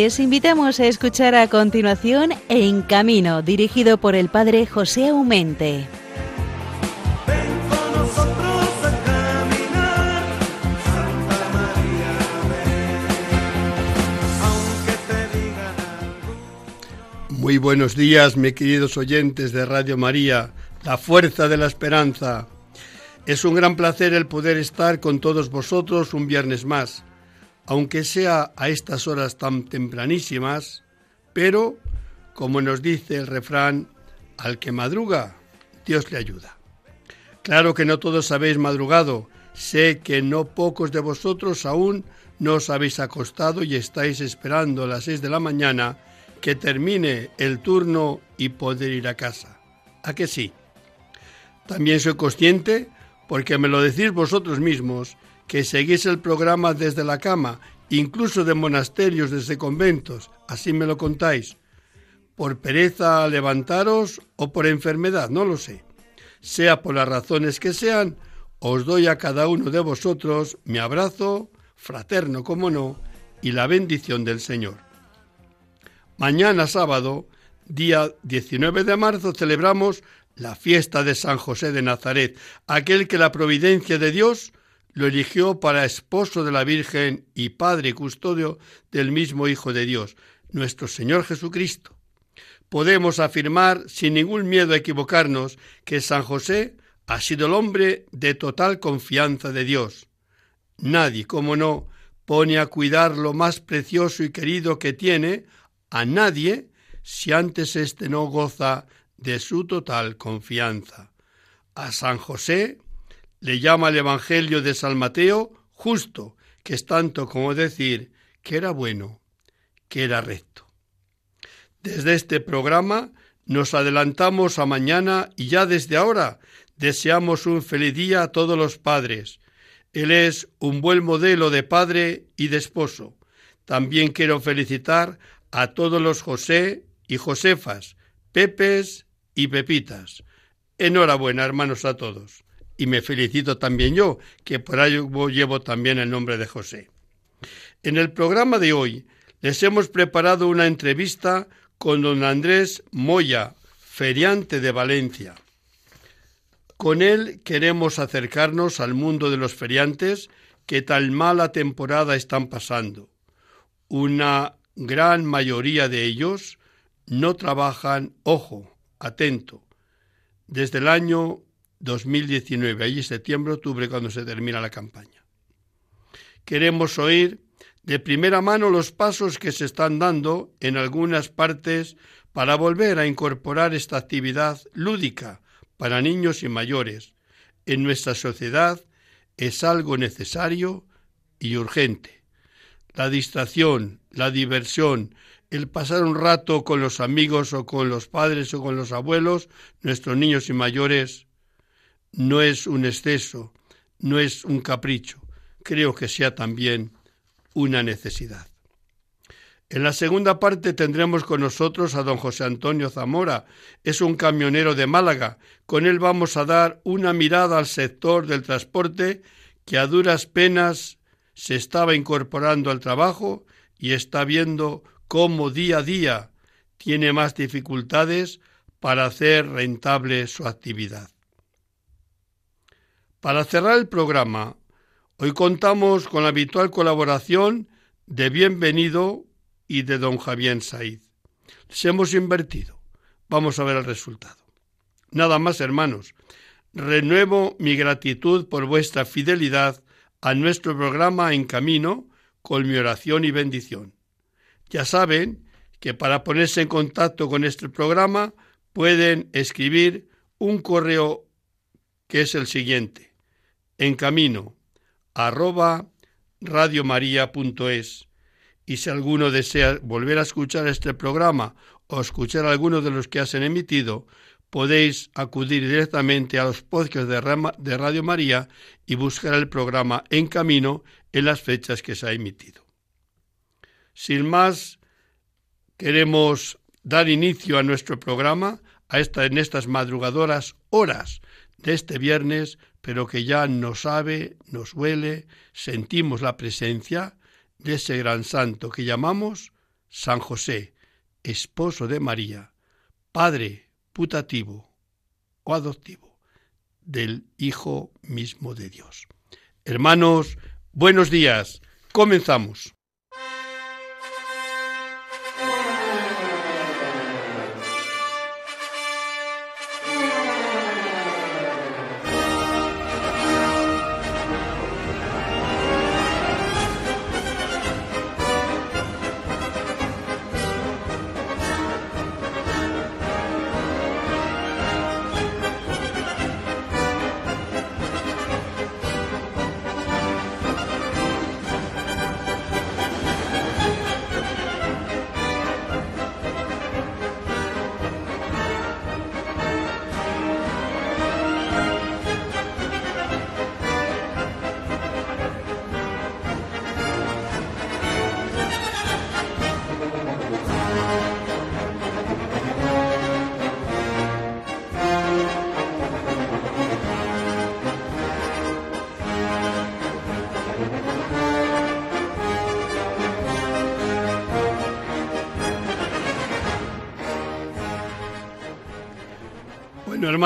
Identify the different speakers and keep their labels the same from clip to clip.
Speaker 1: Les invitamos a escuchar a continuación En Camino, dirigido por el padre José Aumente.
Speaker 2: Muy buenos días, mis queridos oyentes de Radio María, la fuerza de la esperanza. Es un gran placer el poder estar con todos vosotros un viernes más, aunque sea a estas horas tan tempranísimas, pero, como nos dice el refrán, al que madruga, Dios le ayuda. Claro que no todos habéis madrugado, sé que no pocos de vosotros aún no os habéis acostado y estáis esperando a las seis de la mañana que termine el turno y poder ir a casa. ¿A que sí? También soy consciente, porque me lo decís vosotros mismos, que seguís el programa desde la cama, incluso de monasterios, desde conventos, así me lo contáis. Por pereza a levantaros o por enfermedad, no lo sé. Sea por las razones que sean, os doy a cada uno de vosotros mi abrazo, fraterno como no, y la bendición del Señor. Mañana sábado, día 19 de marzo, celebramos la fiesta de San José de Nazaret, aquel que la providencia de Dios lo eligió para esposo de la Virgen y padre y custodio del mismo Hijo de Dios, nuestro Señor Jesucristo. Podemos afirmar sin ningún miedo a equivocarnos que San José ha sido el hombre de total confianza de Dios. Nadie, como no, pone a cuidar lo más precioso y querido que tiene, a nadie si antes éste no goza de su total confianza. A San José le llama el Evangelio de San Mateo justo, que es tanto como decir que era bueno, que era recto. Desde este programa nos adelantamos a mañana y ya desde ahora deseamos un feliz día a todos los padres. Él es un buen modelo de padre y de esposo. También quiero felicitar a todos los José y Josefas, Pepes y Pepitas. Enhorabuena, hermanos, a todos. Y me felicito también yo, que por ello llevo también el nombre de José. En el programa de hoy les hemos preparado una entrevista con don Andrés Moya, feriante de Valencia. Con él queremos acercarnos al mundo de los feriantes que tal mala temporada están pasando. Una gran mayoría de ellos no trabajan, ojo, atento, desde el año 2019, allí septiembre, octubre, cuando se termina la campaña. Queremos oír de primera mano los pasos que se están dando en algunas partes para volver a incorporar esta actividad lúdica para niños y mayores en nuestra sociedad es algo necesario y urgente la distracción, la diversión, el pasar un rato con los amigos o con los padres o con los abuelos, nuestros niños y mayores, no es un exceso, no es un capricho, creo que sea también una necesidad. En la segunda parte tendremos con nosotros a don José Antonio Zamora. Es un camionero de Málaga. Con él vamos a dar una mirada al sector del transporte que a duras penas se estaba incorporando al trabajo y está viendo cómo día a día tiene más dificultades para hacer rentable su actividad. Para cerrar el programa, hoy contamos con la habitual colaboración de Bienvenido y de don Javier Said. Les hemos invertido. Vamos a ver el resultado. Nada más, hermanos. Renuevo mi gratitud por vuestra fidelidad a nuestro programa En Camino con mi oración y bendición. Ya saben que para ponerse en contacto con este programa pueden escribir un correo que es el siguiente, en camino arroba radiomaria.es y si alguno desea volver a escuchar este programa o escuchar alguno de los que hacen emitido, podéis acudir directamente a los podcasts de Radio María y buscar el programa En Camino en las fechas que se ha emitido. Sin más, queremos dar inicio a nuestro programa a esta, en estas madrugadoras horas de este viernes, pero que ya nos sabe, nos huele, sentimos la presencia de ese gran santo que llamamos San José, esposo de María, padre putativo o adoptivo del Hijo mismo de Dios. Hermanos, buenos días. Comenzamos.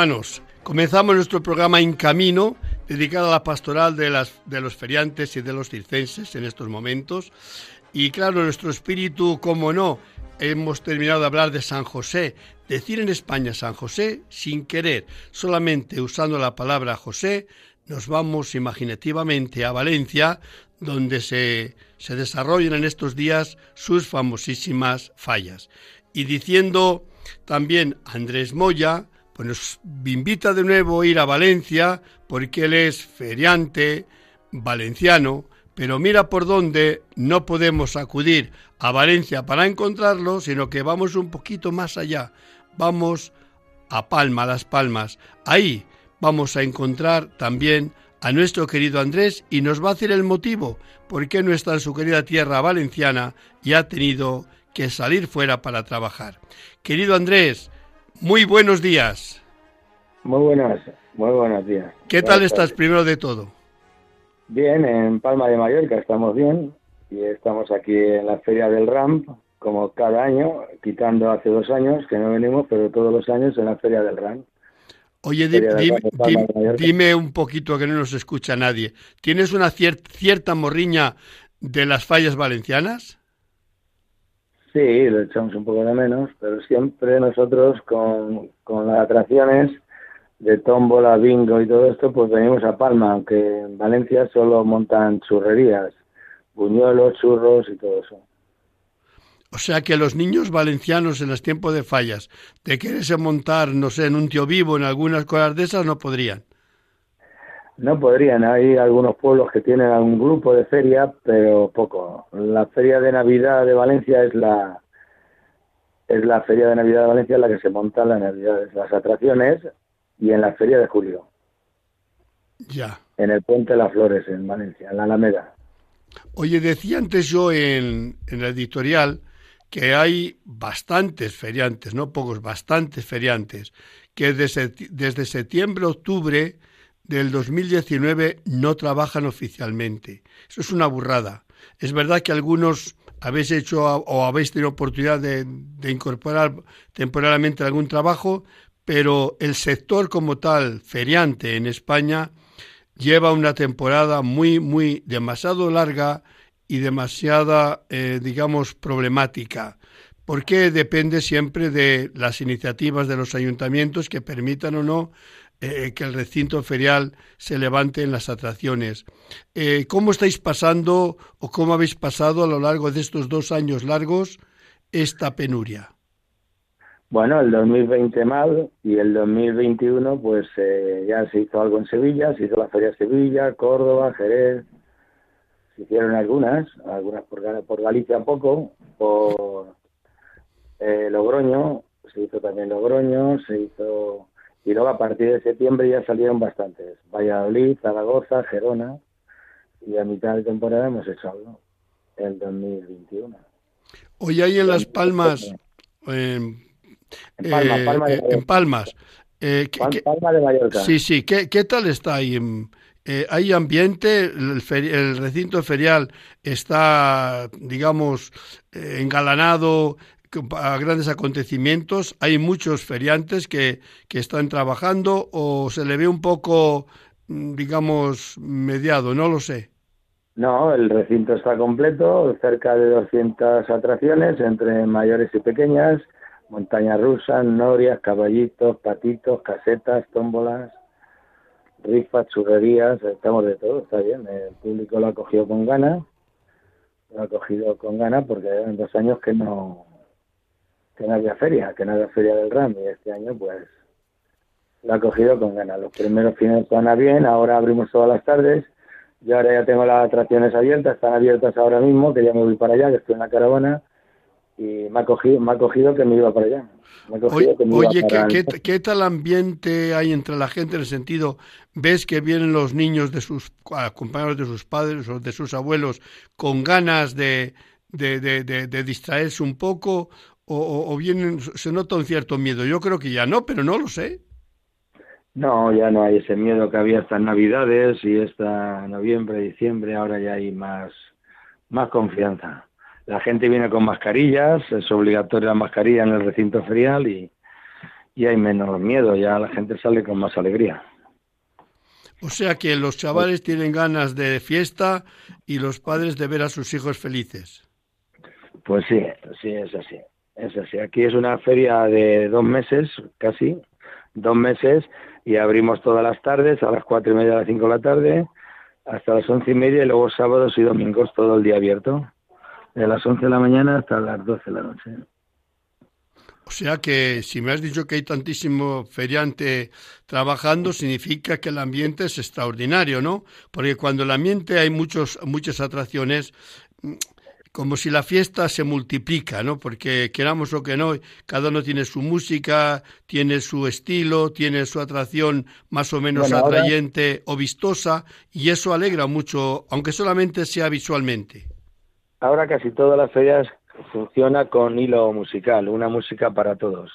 Speaker 2: Hermanos, comenzamos nuestro programa En Camino, dedicado a la pastoral de, los feriantes y de los circenses en estos momentos. Y claro, nuestro espíritu, como no, hemos terminado de hablar de San José. Decir en España San José sin querer, solamente usando la palabra José, nos vamos imaginativamente a Valencia, donde se, se desarrollan en estos días sus famosísimas fallas. Y diciendo también Andrés Moya, pues nos invita de nuevo a ir a Valencia porque él es feriante valenciano, pero mira por dónde no podemos acudir a Valencia para encontrarlo, sino que vamos un poquito más allá. Vamos a Palma, Las Palmas. Ahí vamos a encontrar también a nuestro querido Andrés y nos va a decir el motivo por qué no está en su querida tierra valenciana y ha tenido que salir fuera para trabajar. Querido Andrés, muy buenos días.
Speaker 3: Muy buenos, muy buenos días.
Speaker 2: ¿Qué tal estás primero de todo?
Speaker 3: Bien, en Palma de Mallorca estamos bien y estamos aquí en la Feria del Ramp, como cada año, quitando hace dos años que no venimos, pero todos los años en la Feria del Ramp.
Speaker 2: Oye, dime, un poquito que no nos escucha nadie. ¿Tienes una cierta morriña de las fallas valencianas?
Speaker 3: Sí, lo echamos un poco de menos, pero siempre nosotros con, las atracciones de tómbola, bingo y todo esto, pues venimos a Palma, aunque en Valencia solo montan churrerías, buñuelos, churros y todo eso.
Speaker 2: O sea que los niños valencianos en los tiempos de fallas, de quererse montar, no sé, en un tío vivo, en algunas cosas de esas, no podrían.
Speaker 3: No podrían, hay algunos pueblos que tienen algún grupo de feria, pero poco. La feria de Navidad de Valencia es la es la feria de Navidad de Valencia la que se monta en la Navidad, las atracciones y en la feria de julio.
Speaker 2: Ya.
Speaker 3: En el Puente de las Flores, en Valencia, en la Alameda.
Speaker 2: Oye, decía antes yo en, en el editorial que hay bastantes feriantes, no pocos, bastantes feriantes, que desde, desde septiembre, octubre del 2019 no trabajan oficialmente. Eso es una burrada. Es verdad que algunos habéis hecho o habéis tenido oportunidad de, incorporar temporalmente algún trabajo, pero el sector como tal, feriante en España, lleva una temporada muy, muy demasiado larga y demasiada, eh, digamos, problemática, porque depende siempre de las iniciativas de los ayuntamientos que permitan o no eh, que el recinto ferial se levante en las atracciones. Eh, ¿Cómo estáis pasando o cómo habéis pasado a lo largo de estos dos años largos esta penuria?
Speaker 3: Bueno, el 2020 mal y el 2021 pues eh, ya se hizo algo en Sevilla, se hizo la Feria Sevilla, Córdoba, Jerez, se hicieron algunas, algunas por, por Galicia un poco, por Logroño, se hizo también Logroño, se hizo y luego a partir de septiembre ya salieron bastantes. Valladolid, Zaragoza, Gerona y a mitad de temporada hemos hecho algo, el 2021.
Speaker 2: Hoy hay en Las Palmas... en, Palma, eh, Palma de en Palmas.
Speaker 3: Eh, Palma de Mallorca.
Speaker 2: Sí, sí. ¿Qué, ¿Qué, tal está ahí? eh, hay ambiente, el, recinto ferial está, digamos, eh, engalanado a grandes acontecimientos, hay muchos feriantes que, que están trabajando o se le ve un poco, mm, digamos, mediado, no lo sé.
Speaker 3: No, el recinto está completo, cerca de 200 atracciones entre mayores y pequeñas, montañas rusas, norias, caballitos, patitos, casetas, tómbolas, rifas, churrerías, estamos de todo, está bien. El público lo ha cogido con ganas, lo ha cogido con ganas porque eran dos años que no, que no había feria, que no había feria del RAM y este año pues lo ha cogido con ganas. Los primeros fines van bien, ahora abrimos todas las tardes yo ahora ya tengo las atracciones abiertas, están abiertas ahora mismo, que ya me voy para allá, que estoy en la caravana y me ha cogido, me ha cogido que me iba para allá.
Speaker 2: Oye, ¿qué, tal ambiente hay entre la gente en el sentido, ves que vienen los niños de sus compañeros de sus padres o de sus abuelos con ganas de, de, de, distraerse un poco o, o, vienen, se nota un cierto miedo? Yo creo que ya no, pero no lo sé.
Speaker 3: No, ya no hay ese miedo que había hasta Navidades y hasta noviembre, diciembre, ahora ya hay más, más confianza. La gente viene con mascarillas, es obligatoria la mascarilla en el recinto ferial y, y hay menos miedo, ya la gente sale con más alegría.
Speaker 2: O sea que los chavales tienen ganas de fiesta y los padres de ver a sus hijos felices.
Speaker 3: Pues sí, sí, es así. Es así. Aquí es una feria de dos meses, casi, dos meses, y abrimos todas las tardes, a las cuatro y media, a las cinco de la tarde, hasta las once y media, y luego sábados y domingos todo el día abierto, de las once de la mañana hasta las doce de la noche.
Speaker 2: O sea que si me has dicho que hay tantísimo feriante trabajando, significa que el ambiente es extraordinario, ¿no? Porque cuando el ambiente hay muchos, muchas atracciones, como si la fiesta se multiplica, ¿no? Porque queramos o que no, cada uno tiene su música, tiene su estilo, tiene su atracción más o menos atrayente o vistosa, y eso alegra mucho, aunque solamente sea visualmente.
Speaker 3: Ahora casi todas las ferias funciona con hilo musical, una música para todos.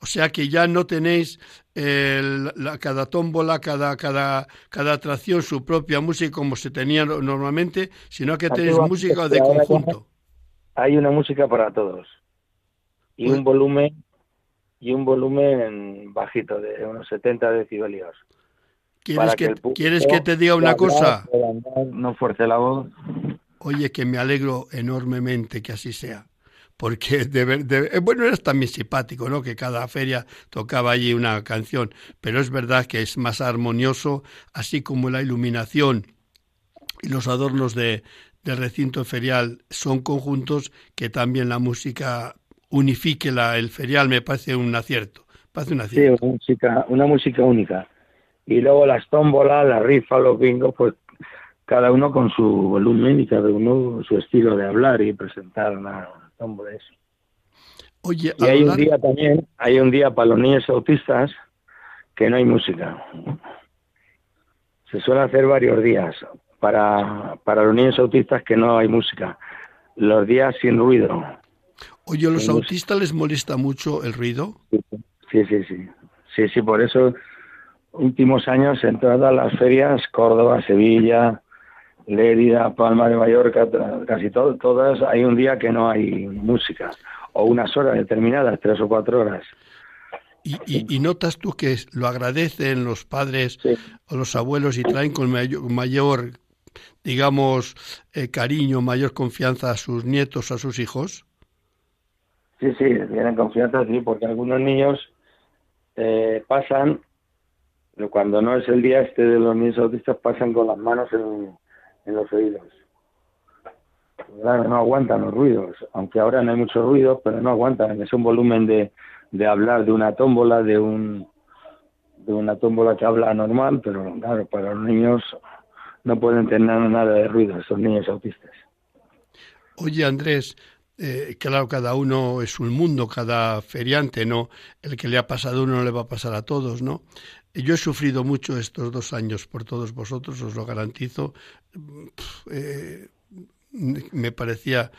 Speaker 2: O sea que ya no tenéis la, cada tómbola, cada, cada, cada atracción su propia música como se tenía normalmente, sino que tenéis música de conjunto.
Speaker 3: Hay una música para todos y un volumen y un volumen bajito de unos 70 decibelios.
Speaker 2: ¿Quieres que, ¿Quieres que te diga una cosa?
Speaker 3: No fuerce la voz.
Speaker 2: Oye, que me alegro enormemente que así sea porque de, eh, bueno, era también simpático, ¿no? Que cada feria tocaba allí una canción, pero es verdad que es más armonioso, así como la iluminación y los adornos de, del recinto ferial son conjuntos, que también la música unifique la, el ferial me parece un acierto. Parece un acierto.
Speaker 3: Sí, una música, una música única. Y luego las tómbolas, la rifa, los bingos, pues cada uno con su volumen y cada uno su estilo de hablar y presentar una, hombres.
Speaker 2: Oye,
Speaker 3: y hay un día también, hay un día para los niños autistas que no hay música. Se suele hacer varios días para, para los niños autistas que no hay música. Los días sin ruido.
Speaker 2: Oye, ¿a los autistas les molesta mucho el ruido?
Speaker 3: Sí, sí, sí. Sí, sí, por eso últimos años en todas las ferias, Córdoba, Sevilla, Lérida, Palma de Mallorca, casi todo, todas hay un día que no hay música o unas horas determinadas, tres o cuatro horas.
Speaker 2: Y, y, notas tú que lo agradecen los padres o los abuelos y traen con mayor, digamos, eh, cariño, mayor confianza a sus nietos, a sus hijos?
Speaker 3: Sí, sí, tienen confianza, sí, porque algunos niños eh, pasan, cuando no es el día este de los niños autistas, pasan con las manos en, en los oídos. Claro, no aguantan los ruidos, aunque ahora no hay mucho ruido, pero no aguantan. Es un volumen de, de hablar de una tómbola, de un de una tómbola que habla normal, pero claro, para los niños no pueden tener nada de ruido, esos niños autistas.
Speaker 2: Oye, Andrés, eh, claro, cada uno es un mundo, cada feriante, ¿no? El que le ha pasado a uno no le va a pasar a todos, ¿no? Yo he sufrido mucho estos dos años por todos vosotros, os lo garantizo. Eh, me parecía,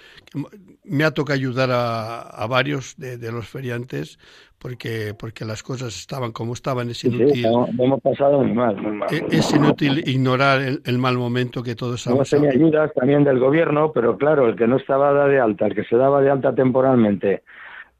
Speaker 2: me ha tocado ayudar a, varios de, los feriantes porque porque las cosas estaban como estaban. Es inútil.
Speaker 3: hemos pasado muy mal,
Speaker 2: e, Es, inútil ignorar el, mal momento que todos
Speaker 3: Hemos tenido ayudas también del gobierno, pero claro, el que no estaba de alta, el que se daba de alta temporalmente,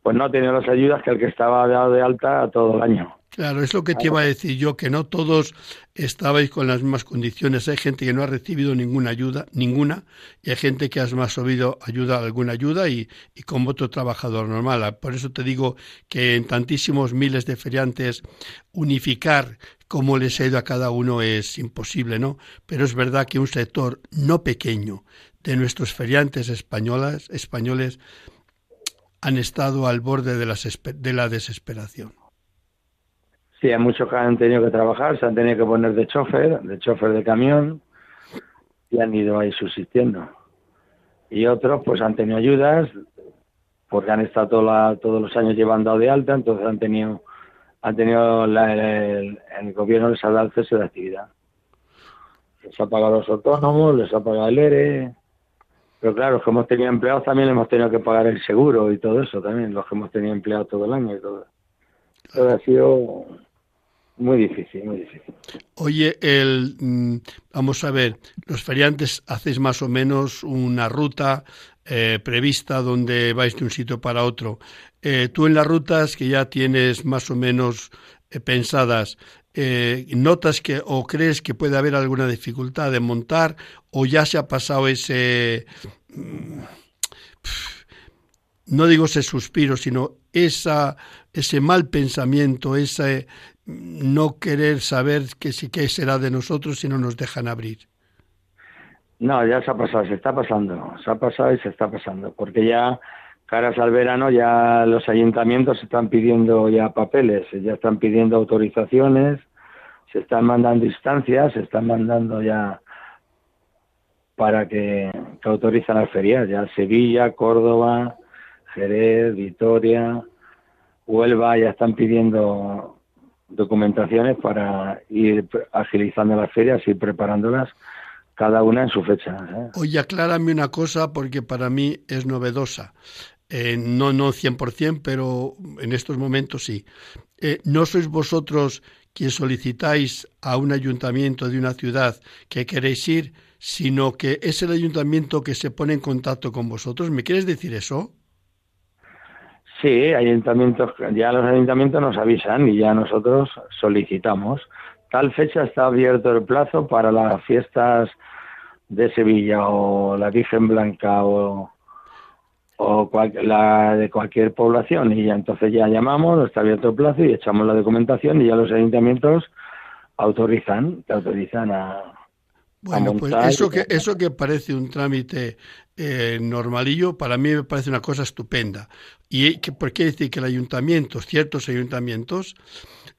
Speaker 3: pues no ha tenido las ayudas que el que estaba dado de alta todo el año.
Speaker 2: Claro, es lo que te iba a decir yo, que no todos estabais con las mismas condiciones. Hay gente que no ha recibido ninguna ayuda, ninguna, y hay gente que has más oído ayuda, alguna ayuda, y, y como otro trabajador normal. Por eso te digo que en tantísimos miles de feriantes unificar cómo les ha ido a cada uno es imposible, ¿no? Pero es verdad que un sector no pequeño de nuestros feriantes españolas, españoles han estado al borde de, de la desesperación.
Speaker 3: Sí, hay muchos que han tenido que trabajar, se han tenido que poner de chofer, de chofer de camión, y han ido ahí subsistiendo. Y otros, pues han tenido ayudas, porque han estado todos los años llevando de alta, entonces han tenido, han tenido el, gobierno les ha dado el cese de actividad. Les ha pagado los autónomos, les ha pagado el ERE, pero claro, los que hemos tenido empleados también hemos tenido que pagar el seguro y todo eso también, los que hemos tenido empleados todo el año y todo. Todo ha sido muy difícil, muy difícil.
Speaker 2: Oye, el, mm, vamos a ver, los feriantes hacéis más o menos una ruta eh, prevista donde vais de un sitio para otro. Eh, tú en las rutas que ya tienes más o menos eh, pensadas, ¿notas que o crees que puede haber alguna dificultad de montar o ya se ha pasado ese... Mm, no digo ese suspiro, sino esa, ese mal pensamiento, ese no querer saber que sí que será de nosotros si no nos dejan abrir.
Speaker 3: No, ya se ha pasado, se está pasando, se ha pasado y se está pasando, porque ya caras al verano ya los ayuntamientos están pidiendo ya papeles, ya están pidiendo autorizaciones, se están mandando instancias, se están mandando ya para que, que autorizan las ferias, ya Sevilla, Córdoba, Jerez, Vitoria, Huelva ya están pidiendo documentaciones para ir agilizando las ferias, y preparándolas cada una en su fecha. ¿eh?
Speaker 2: Oye, aclárame una cosa porque para mí es novedosa. Eh, no, no 100%, pero en estos momentos sí. Eh, ¿No sois vosotros quien solicitáis a un ayuntamiento de una ciudad que queréis ir, sino que es el ayuntamiento que se pone en contacto con vosotros? ¿Me quieres decir eso?
Speaker 3: Sí, ayuntamientos, ya los ayuntamientos nos avisan y ya nosotros solicitamos. Tal fecha está abierto el plazo para las fiestas de Sevilla o la Virgen Blanca o, o la de cualquier población y ya entonces ya llamamos, está abierto el plazo y echamos la documentación y ya los ayuntamientos autorizan, te autorizan a,
Speaker 2: bueno, pues eso que, eso que parece un trámite eh, normalillo, para mí me parece una cosa estupenda. Y que, por qué decir que el ayuntamiento, ciertos ayuntamientos,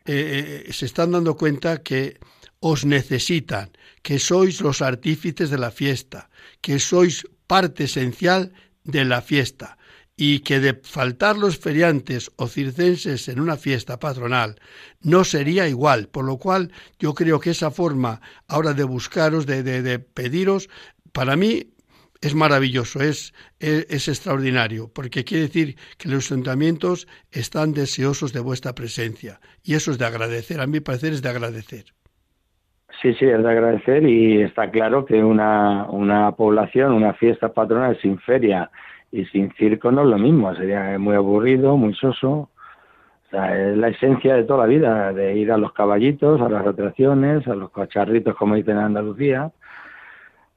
Speaker 2: eh, eh, se están dando cuenta que os necesitan, que sois los artífices de la fiesta, que sois parte esencial de la fiesta y que de faltar los feriantes o circenses en una fiesta patronal no sería igual, por lo cual yo creo que esa forma ahora de buscaros, de, de, pediros, para mí es maravilloso, es, es, extraordinario, porque quiere decir que los ayuntamientos están deseosos de vuestra presencia y eso es de agradecer, a mi parecer es de agradecer.
Speaker 3: Sí, sí, es de agradecer y está claro que una, una población, una fiesta patronal sin feria y sin circo no es lo mismo, sería muy aburrido, muy soso. O sea, es la esencia de toda la vida, de ir a los caballitos, a las atracciones, a los cacharritos, como dicen en Andalucía.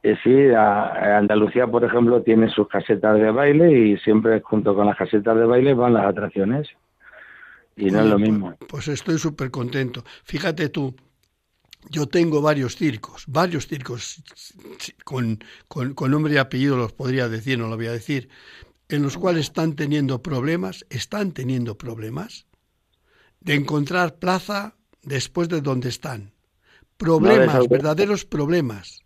Speaker 3: Y sí, Andalucía, por ejemplo, tiene sus casetas de baile y siempre junto con las casetas de baile van las atracciones. Y no es lo mismo.
Speaker 2: Pues, pues estoy súper contento. Fíjate tú, yo tengo varios circos, varios circos, con, con, nombre y apellido los podría decir, no lo voy a decir, en los cuales están teniendo problemas, están teniendo problemas de encontrar plaza después de donde están. Problemas, verdaderos problemas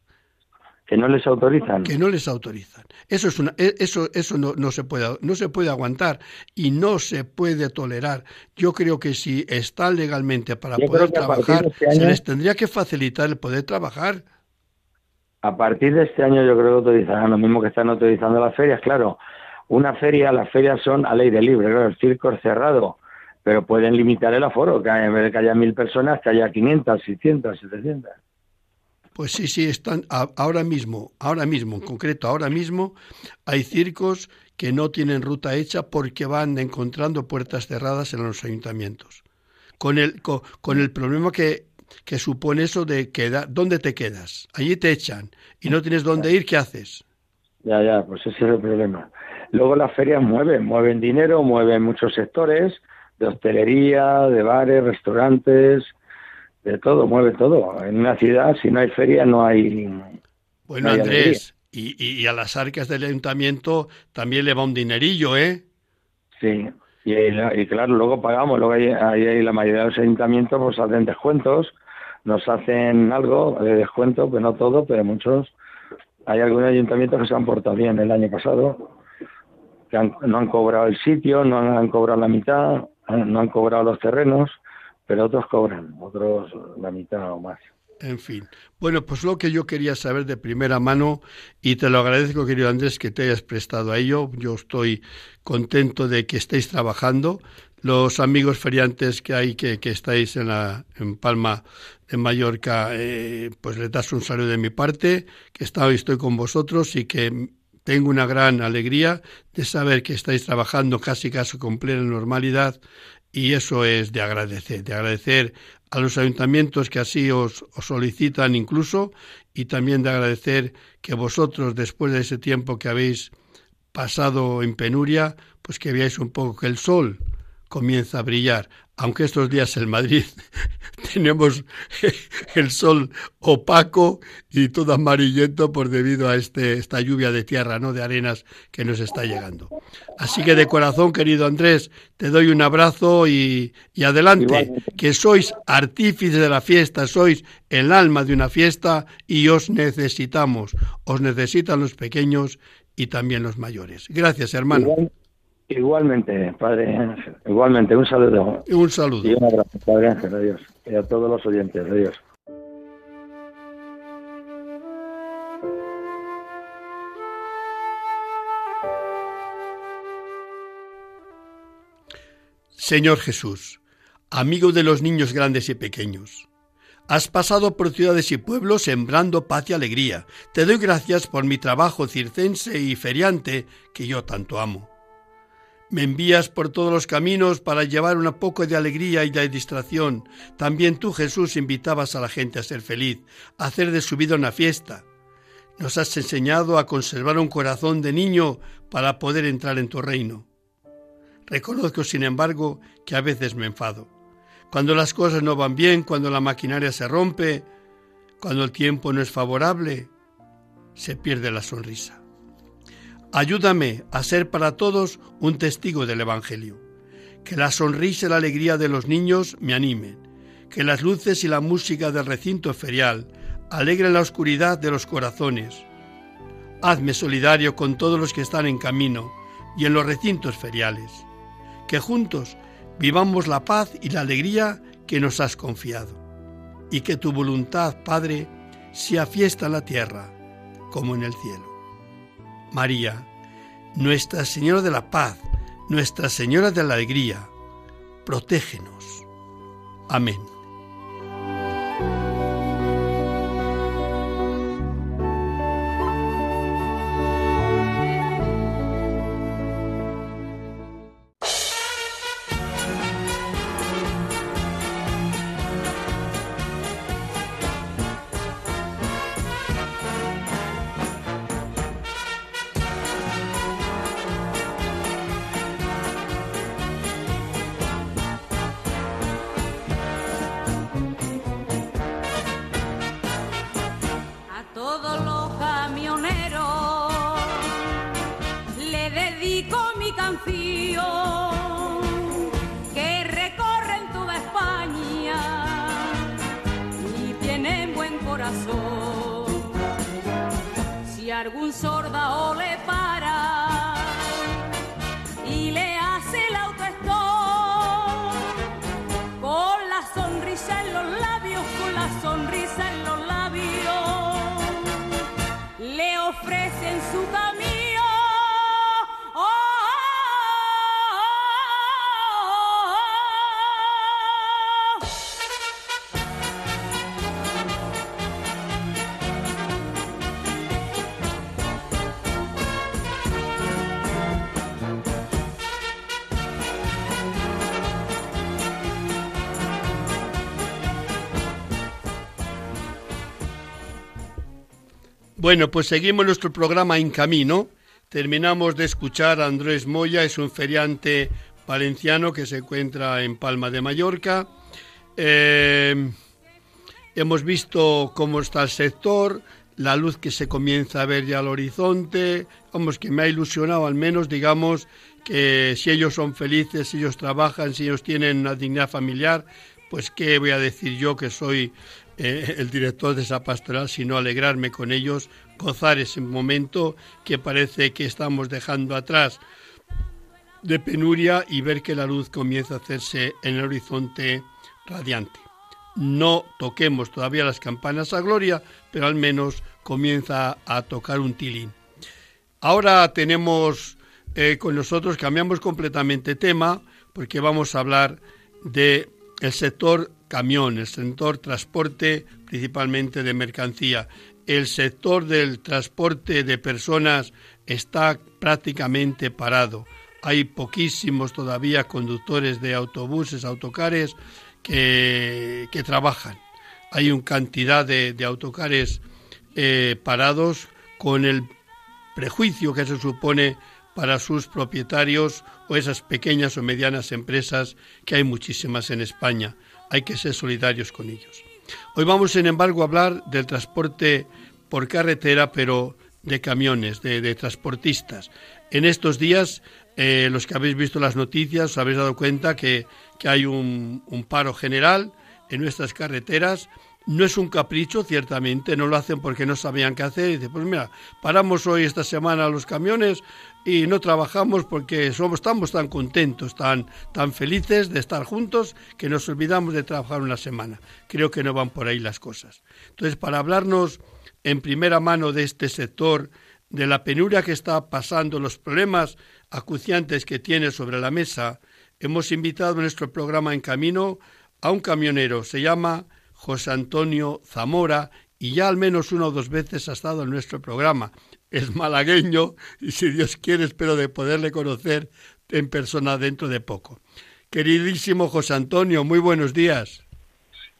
Speaker 3: que no les autorizan
Speaker 2: que no les autorizan eso es una e, eso eso no, no se puede no se puede aguantar y no se puede tolerar yo creo que si están legalmente para poder trabajar este se les tendría que facilitar el poder trabajar
Speaker 3: a partir de este año yo creo que utilizarán lo mismo que están utilizando las ferias, claro. Una feria, las ferias son a ley de libre, claro, el circo es cerrado, pero pueden limitar el aforo, que en vez de que haya mil personas, que haya 500, 600, 700.
Speaker 2: Pues sí, sí, están ahora mismo, ahora mismo, en concreto, ahora mismo hay circos que no tienen ruta hecha porque van encontrando puertas cerradas en los ayuntamientos. Con el, con el problema que que supone eso de quedar, ¿dónde te quedas? Allí te echan y no tienes dónde ir, ¿qué haces?
Speaker 3: Ya, ya, pues ese es el problema. Luego las ferias mueven, mueven dinero, mueven muchos sectores, de hostelería, de bares, restaurantes, de todo, mueve todo. En una ciudad, si no hay feria, no hay.
Speaker 2: Bueno, Andrés, y, y, a las arcas del ayuntamiento también le va un dinerillo, ¿eh?
Speaker 3: Sí, y, claro, luego pagamos, luego hay, hay, la mayoría de los ayuntamientos pues hacen descuentos, nos hacen algo de descuento, pues no todo, pero muchos. Hay algunos ayuntamientos que se han portado bien el año pasado, que no han cobrado el sitio, no han cobrado la mitad, no han cobrado los terrenos, pero otros cobran, otros la mitad o más.
Speaker 2: En fin. Bueno, pues lo que yo quería saber de primera mano, y te lo agradezco, querido Andrés, que te hayas prestado a ello. Yo estoy contento de que estéis trabajando. Los amigos feriantes que hay, que, que estáis en, la, en Palma de Mallorca, eh, pues les das un saludo de mi parte, que estoy, estoy con vosotros y que tengo una gran alegría de saber que estáis trabajando casi casi con plena normalidad y eso es de agradecer, de agradecer a los ayuntamientos que así os, solicitan incluso y también de agradecer que vosotros, después de ese tiempo que habéis pasado en penuria, pues que veáis un poco que el sol comienza a brillar aunque estos días en Madrid tenemos el sol opaco y todo amarillento por debido a este, esta lluvia de tierra, ¿no? de arenas que nos está llegando. Así que de corazón, querido Andrés, te doy un abrazo y, y adelante, que sois artífices de la fiesta, sois el alma de una fiesta y os necesitamos, os necesitan los pequeños y también los mayores. Gracias, hermano.
Speaker 3: Igualmente, Padre Ángel. Igualmente, un saludo.
Speaker 2: Un saludo.
Speaker 3: Y un abrazo, Padre Ángel. Adiós. Y a todos los oyentes. Adiós.
Speaker 2: Señor Jesús, amigo de los niños grandes y pequeños, has pasado por ciudades y pueblos sembrando paz y alegría. Te doy gracias por mi trabajo circense y feriante que yo tanto amo. Me envías por todos los caminos para llevar un poco de alegría y de distracción. También tú, Jesús, invitabas a la gente a ser feliz, a hacer de su vida una fiesta. Nos has enseñado a conservar un corazón de niño para poder entrar en tu reino. Reconozco, sin embargo, que a veces me enfado. Cuando las cosas no van bien, cuando la maquinaria se rompe, cuando el tiempo no es favorable, se pierde la sonrisa. Ayúdame a ser para todos un testigo del Evangelio. Que la sonrisa y la alegría de los niños me animen. Que las luces y la música del recinto ferial alegren la oscuridad de los corazones. Hazme solidario con todos los que están en camino y en los recintos feriales. Que juntos vivamos la paz y la alegría que nos has confiado. Y que tu voluntad, Padre, sea fiesta en la tierra como en el cielo. María, Nuestra Señora de la Paz, Nuestra Señora de la Alegría, protégenos. Amén. Bueno, pues seguimos nuestro programa en camino. Terminamos de escuchar a Andrés Moya, es un feriante valenciano que se encuentra en Palma de Mallorca. Eh, hemos visto cómo está el sector, la luz que se comienza a ver ya al horizonte, vamos, que me ha ilusionado al menos, digamos, que si ellos son felices, si ellos trabajan, si ellos tienen una dignidad familiar, pues qué voy a decir yo que soy eh, el director de esa pastoral, sino alegrarme con ellos, gozar ese momento que parece que estamos dejando atrás de penuria y ver que la luz comienza a hacerse en el horizonte radiante. No toquemos todavía las campanas a gloria, pero al menos comienza a tocar un tilín. Ahora tenemos eh, con nosotros, cambiamos completamente tema, porque vamos a hablar de el sector camión, el sector transporte principalmente de mercancía. El sector del transporte de personas está prácticamente parado. Hay poquísimos todavía conductores de autobuses, autocares que, que trabajan. Hay una cantidad de, autocares eh, parados con el prejuicio que se supone para sus propietarios o esas pequeñas o medianas empresas que hay muchísimas en España. Hay que ser solidarios con ellos. Hoy vamos, sin embargo, a hablar del transporte por carretera, pero de camiones, de, transportistas. En estos días, eh, los que habéis visto las noticias, os habéis dado cuenta que, hay un, un paro general en nuestras carreteras no es un capricho, ciertamente, no lo hacen porque no sabían qué hacer. Dice, pues mira, paramos hoy esta semana los camiones y no trabajamos porque somos, estamos tan contentos, tan, tan felices de estar juntos que nos olvidamos de trabajar una semana. Creo que no van por ahí las cosas. Entonces, para hablarnos en primera mano de este sector, de la penuria que está pasando, los problemas acuciantes que tiene sobre la mesa, hemos invitado en nuestro programa En Camino a un camionero. Se llama José Antonio Zamora, y ya al menos una o dos veces ha estado en nuestro programa. Es malagueño y si Dios quiere espero de poderle conocer en persona dentro de poco. Queridísimo José Antonio, muy buenos días.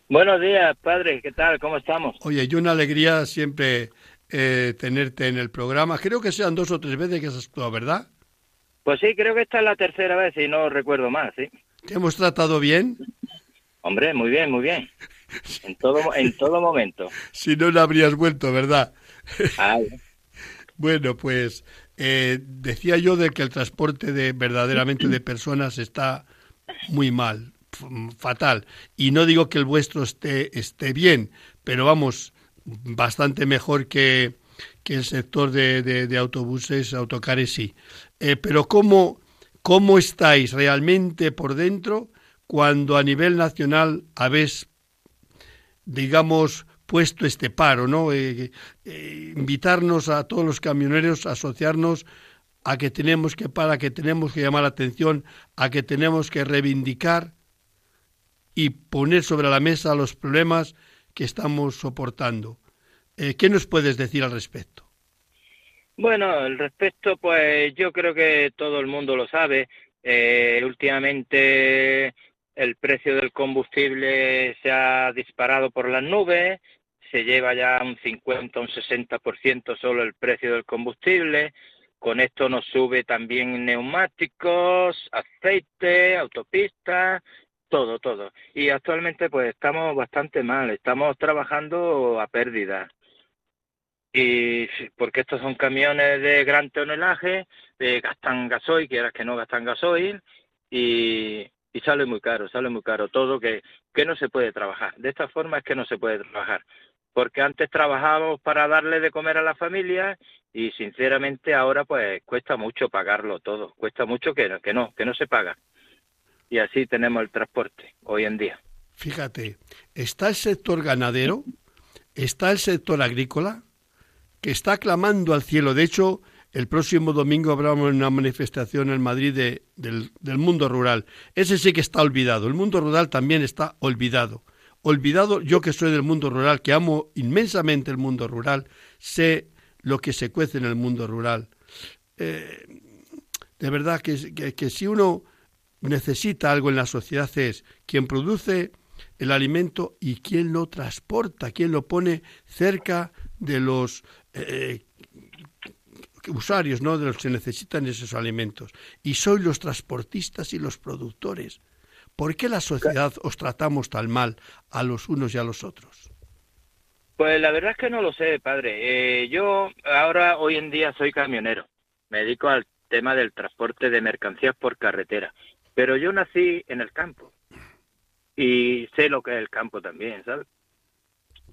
Speaker 4: Buenos días, padre, ¿qué tal? ¿Cómo estamos?
Speaker 2: Oye, y una alegría siempre eh, tenerte en el programa. Creo que sean dos o tres veces que has actuado, ¿verdad?
Speaker 4: Pues sí, creo que esta es la tercera vez y no recuerdo más, ¿sí?
Speaker 2: ¿Te hemos tratado bien?
Speaker 4: Hombre, muy bien, muy bien. En todo, en todo momento.
Speaker 2: si no, no habrías vuelto, ¿verdad? bueno, pues eh, decía yo de que el transporte de verdaderamente de personas está muy mal, fatal. Y no digo que el vuestro esté, esté bien, pero vamos, bastante mejor que, que el sector de, de, autobuses, autocares, sí. Eh, pero ¿cómo, ¿cómo estáis realmente por dentro cuando a nivel nacional habéis digamos, puesto este paro, ¿no? Eh, eh, invitarnos a todos los camioneros a asociarnos a que tenemos que para que tenemos que llamar la atención, a que tenemos que reivindicar y poner sobre la mesa los problemas que estamos soportando. Eh, ¿Qué nos puedes decir al respecto?
Speaker 4: Bueno, al respecto, pues yo creo que todo el mundo lo sabe. últimamente el precio del combustible se ha disparado por las nubes, se lleva ya un 50, un 60% solo el precio del combustible, con esto nos sube también neumáticos, aceite, autopistas, todo, todo. Y actualmente pues estamos bastante mal, estamos trabajando a pérdida. Y porque estos son camiones de gran tonelaje, eh, gastan gasoil, quieras que no gastan gasoil, y, y sale muy caro, sale muy caro todo, que, que no se puede trabajar. De esta forma es que no se puede trabajar. Porque antes trabajábamos para darle de comer a la familia y sinceramente ahora pues cuesta mucho pagarlo todo, cuesta mucho que, que no, que no se paga. Y así tenemos el transporte hoy en día.
Speaker 2: Fíjate, está el sector ganadero, está el sector agrícola, que está clamando al cielo. De hecho, el próximo domingo habrá una manifestación en Madrid del, mundo rural. Ese sí que está olvidado. El mundo rural también está olvidado. Olvidado, yo que soy del mundo rural, que amo inmensamente el mundo rural, sé lo que se cuece en el mundo rural. Eh, de verdad que, que si uno necesita algo en la sociedad es quien produce el alimento y quien lo transporta, quien lo pone cerca de los eh, usuarios, ¿no? De los que necesitan esos alimentos. Y sois los transportistas y los productores. ¿Por qué la sociedad os tratamos tan mal a los unos y a los otros?
Speaker 4: Pues la verdad es que no lo sé, padre. Eh, yo ahora, hoy en día, soy camionero. Me dedico al tema del transporte de mercancías por carretera. Pero yo nací en el campo y sé lo que es el campo también, ¿sabes?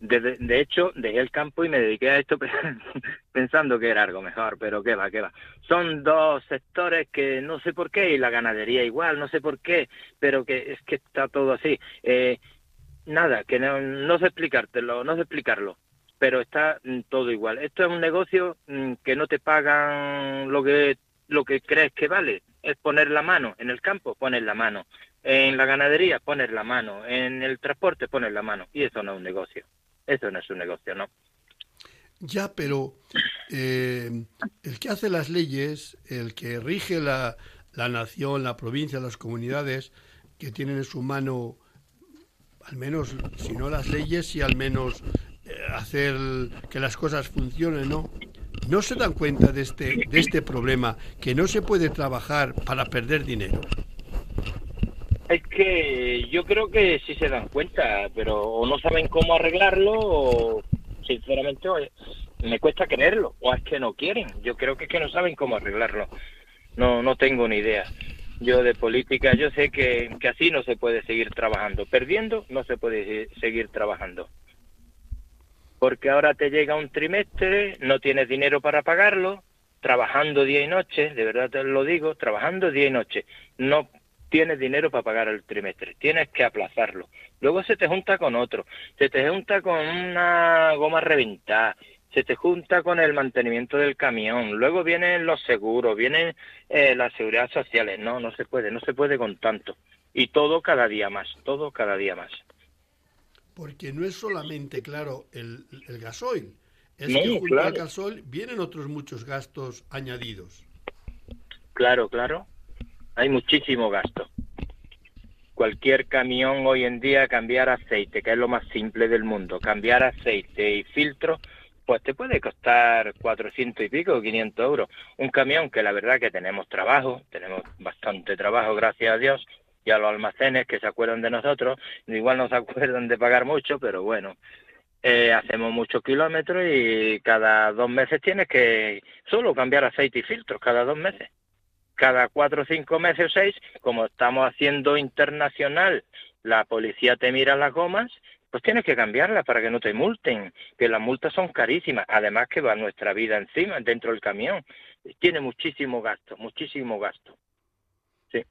Speaker 4: De, hecho, dejé el campo y me dediqué a esto pensando que era algo mejor, pero qué va, qué va. Son dos sectores que no sé por qué, y la ganadería igual, no sé por qué, pero que es que está todo así. Eh, nada, que no, no sé explicártelo, no sé explicarlo, pero está mm, todo igual. Esto es un negocio mm, que no te pagan lo que, lo que crees que vale, es poner la mano en el campo, poner la mano. En la ganadería, poner la mano. En el transporte, poner la mano. Y eso no es un negocio. Eso no es un negocio, ¿no?
Speaker 2: Ya, pero eh, el que hace las leyes, el que rige la, la nación, la provincia, las comunidades, que tienen en su mano, al menos, si no las leyes, y al menos eh, hacer que las cosas funcionen, ¿no? No se dan cuenta de este, de este problema, que no se puede trabajar para perder dinero.
Speaker 4: Es que yo creo que sí se dan cuenta, pero o no saben cómo arreglarlo o sinceramente me cuesta creerlo o es que no quieren. Yo creo que es que no saben cómo arreglarlo. No no tengo ni idea. Yo de política yo sé que, que así no se puede seguir trabajando. Perdiendo no se puede seguir trabajando. Porque ahora te llega un trimestre, no tienes dinero para pagarlo, trabajando día y noche, de verdad te lo digo, trabajando día y noche. No tienes dinero para pagar el trimestre, tienes que aplazarlo. Luego se te junta con otro, se te junta con una goma reventada, se te junta con el mantenimiento del camión, luego vienen los seguros, vienen eh, las seguridades sociales. No, no se puede, no se puede con tanto. Y todo cada día más, todo cada día más.
Speaker 2: Porque no es solamente, claro, el, gasoil, es que junto al gasoil vienen otros muchos gastos añadidos.
Speaker 4: Claro, claro hay muchísimo gasto. Cualquier camión hoy en día cambiar aceite, que es lo más simple del mundo, cambiar aceite y filtro, pues te puede costar 400 y pico, 500 euros. Un camión que la verdad que tenemos trabajo, tenemos bastante trabajo, gracias a Dios, y a los almacenes que se acuerdan de nosotros, igual no se acuerdan de pagar mucho, pero bueno, eh, hacemos muchos kilómetros y cada dos meses tienes que solo cambiar aceite y filtros, cada dos meses cada cuatro, cinco meses o seis, como estamos haciendo internacional, la policía te mira las gomas, pues tienes que cambiarlas para que no te multen, que las multas son carísimas, además que va nuestra vida encima, dentro del camión. Tiene muchísimo gasto, muchísimo gasto. Sí.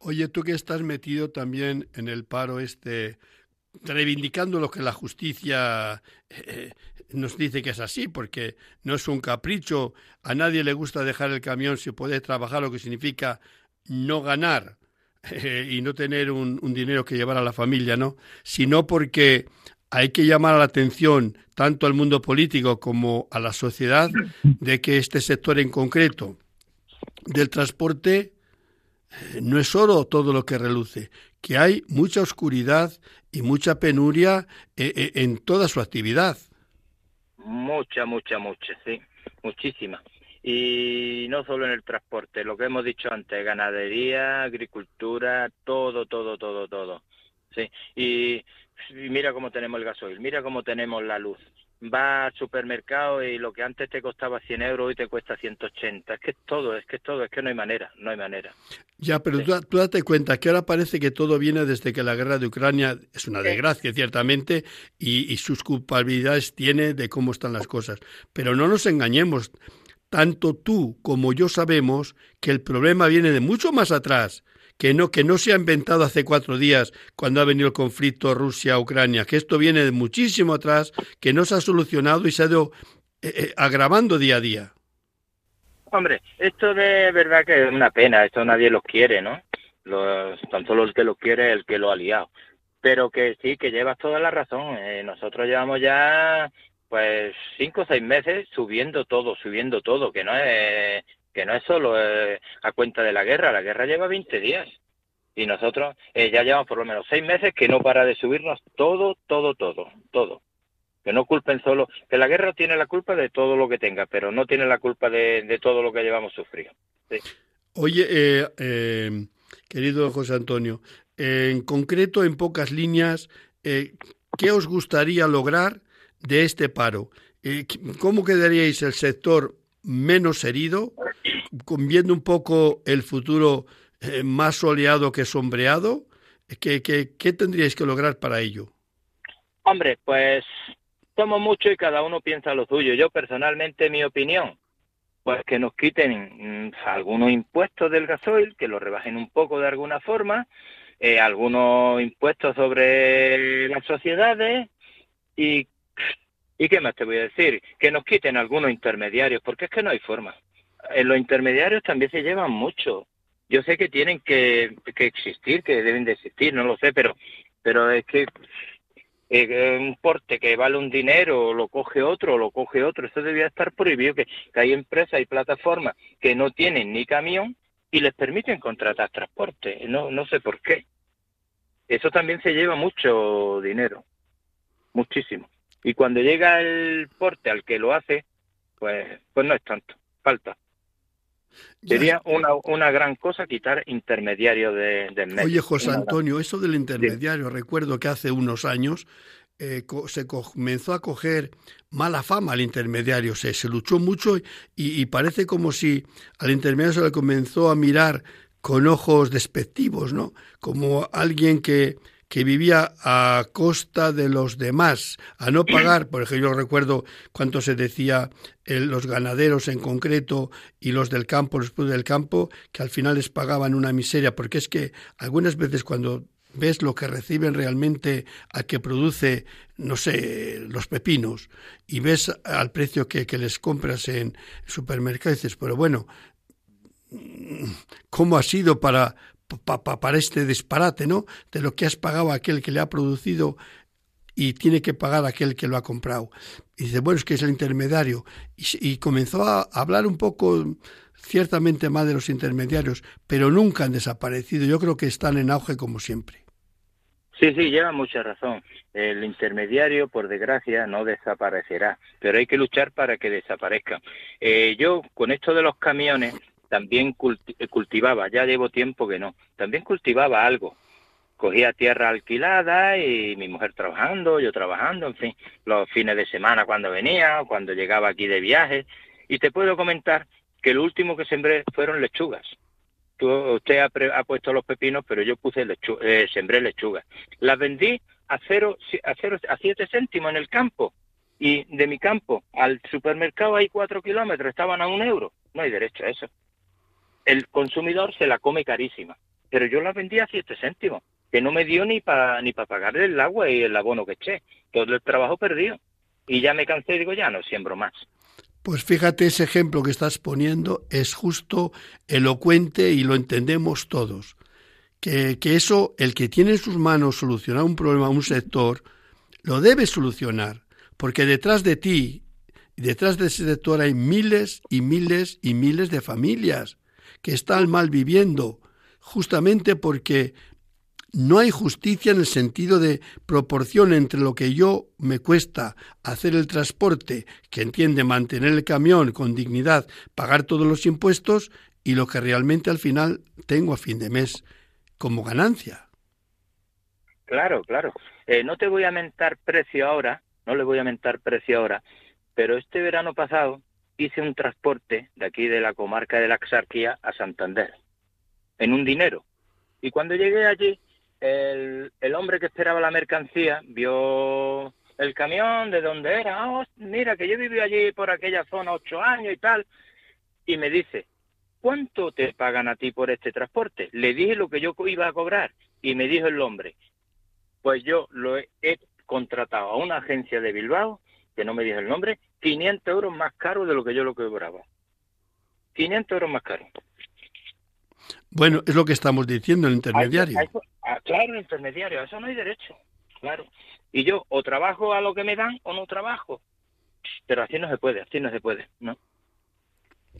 Speaker 2: Oye, tú que estás metido también en el paro este, reivindicando lo que la justicia eh, nos dice que es así, porque no es un capricho, a nadie le gusta dejar el camión si puede trabajar, lo que significa no ganar eh, y no tener un, dinero que llevar a la familia, ¿no? Sino porque hay que llamar la atención tanto al mundo político como a la sociedad de que este sector en concreto del transporte eh, no es solo todo lo que reluce, que hay mucha oscuridad y mucha penuria eh, en toda su actividad.
Speaker 4: Mucha, mucha, mucha, sí, muchísima. Y no solo en el transporte, lo que hemos dicho antes, ganadería, agricultura, todo, todo, todo, todo. Sí, y, y mira cómo tenemos el gasoil, mira cómo tenemos la luz va al supermercado y lo que antes te costaba 100 euros hoy te cuesta 180. Es que es todo, es que es todo, es que no hay manera, no hay manera.
Speaker 2: Ya, pero tú, date cuenta que ahora parece que todo viene desde que la guerra de Ucrania es una desgracia, ciertamente, y, y sus culpabilidades tiene de cómo están las cosas. Pero no nos engañemos, tanto tú como yo sabemos que el problema viene de mucho más atrás que no, que no se ha inventado hace cuatro días cuando ha venido el conflicto Rusia-Ucrania, que esto viene de muchísimo atrás, que no se ha solucionado y se ha ido eh, eh, agravando día a día.
Speaker 4: Hombre, esto de verdad que es una pena, esto nadie lo quiere, ¿no? Los, tan solo el que lo quiere es el que lo ha liado. Pero que sí, que llevas toda la razón. Eh, nosotros llevamos ya pues cinco o seis meses subiendo todo, subiendo todo, que no es que no es solo eh, a cuenta de la guerra, la guerra lleva 20 días y nosotros eh, ya llevamos por lo menos seis meses que no para de subirnos todo, todo, todo, todo. Que no culpen solo, que la guerra tiene la culpa de todo lo que tenga, pero no tiene la culpa de, todo lo que llevamos sufrido.
Speaker 2: Oye, eh, querido José Antonio, en concreto, en pocas líneas, ¿qué os gustaría lograr de este paro? ¿Cómo quedaríais el sector menos herido, viendo un poco el futuro más soleado que sombreado? ¿Qué, qué tendríais que lograr para ello?
Speaker 4: Hombre, pues somos muchos y cada uno piensa lo suyo. Yo personalmente, mi opinión, pues que nos quiten mm, algunos impuestos del gasoil, que lo rebajen un poco de alguna forma, eh, algunos impuestos sobre las sociedades y, y qué más te voy a decir, que nos quiten algunos intermediarios, porque es que no hay forma. En los intermediarios también se llevan mucho. Yo sé que tienen que, que existir, que deben de existir, no lo sé, pero pero es que eh, un porte que vale un dinero, lo coge otro, lo coge otro, eso debía estar prohibido, que, hay empresas y plataformas que no tienen ni camión y les permiten contratar transporte, no, no sé por qué. Eso también se lleva mucho dinero, muchísimo. Y cuando llega el porte al que lo hace, pues, pues no es tanto, falta. Sería una, una gran cosa quitar intermediario de, medio.
Speaker 2: Oye, José Antonio, eso del intermediario, recuerdo que hace unos años eh, se comenzó a coger mala fama al intermediario, se, se luchó mucho y, parece como si al intermediario se le comenzó a mirar con ojos despectivos, ¿no? Como alguien que, que vivía a costa de los demás, a no pagar, por ejemplo, yo recuerdo cuánto se decía los ganaderos en concreto y los del campo, los pueblos del campo, que al final les pagaban una miseria, porque es que algunas veces cuando ves lo que reciben realmente a que produce, no sé, los pepinos, y ves al precio que, que les compras en supermercados, dices, pero bueno, ¿cómo ha sido para, para este disparate, ¿no? De lo que has pagado a aquel que le ha producido y tiene que pagar a aquel que lo ha comprado. Y dice, bueno, es que es el intermediario. Y, comenzó a hablar un poco ciertamente más de los intermediarios, pero nunca han desaparecido. Yo creo que están en auge como siempre.
Speaker 4: Sí, sí, lleva mucha razón. El intermediario, por desgracia, no desaparecerá, pero hay que luchar para que desaparezca. Eh, yo, con esto de los camiones, también eh, cultivaba, ya llevo tiempo que no, también cultivaba algo. Cogía tierra alquilada y mi mujer trabajando, yo trabajando, en fin, los fines de semana cuando venía, cuando llegaba aquí de viaje. Y te puedo comentar que lo último que sembré fueron lechugas. usted ha, puesto los pepinos, pero yo puse lechu eh, sembré lechugas. Las vendí a cero, a cero, a siete céntimos en el campo. Y de mi campo al supermercado hay cuatro kilómetros, estaban a un euro. No hay derecho a eso el consumidor se la come carísima. Pero yo la vendí a 7 céntimos, que no me dio ni para ni para pagar el agua y el abono que eché. Todo el trabajo perdido. Y ya me cansé y digo, ya no siembro más.
Speaker 2: Pues fíjate, ese ejemplo que estás poniendo es justo elocuente y lo entendemos todos. Que, que eso, el que tiene en sus manos solucionar un problema, un sector, lo debe solucionar. Porque detrás de ti, detrás de ese sector hay miles y miles y miles de familias que están mal viviendo, justamente porque no hay justicia en el sentido de proporción entre lo que yo me cuesta hacer el transporte, que entiende mantener el camión con dignidad, pagar todos los impuestos, y lo que realmente al final tengo a fin de mes como ganancia.
Speaker 4: Claro, claro. Eh, no te voy a mentar precio ahora, no le voy a mentar precio ahora, pero este verano pasado hice un transporte de aquí de la comarca de la Axarquía a Santander, en un dinero. Y cuando llegué allí, el, hombre que esperaba la mercancía vio el camión de dónde era. Oh, mira, que yo viví allí por aquella zona ocho años y tal. Y me dice, ¿cuánto te pagan a ti por este transporte? Le dije lo que yo iba a cobrar. Y me dijo el hombre, pues yo lo he contratado a una agencia de Bilbao, que no me dijo el nombre, 500 euros más caro de lo que yo lo cobraba. 500 euros más caro.
Speaker 2: Bueno, es lo que estamos diciendo, el intermediario.
Speaker 4: Ah, claro, el intermediario, a eso no hay derecho, claro. Y yo o trabajo a lo que me dan o no trabajo. Pero así no se puede, así no se puede, ¿no?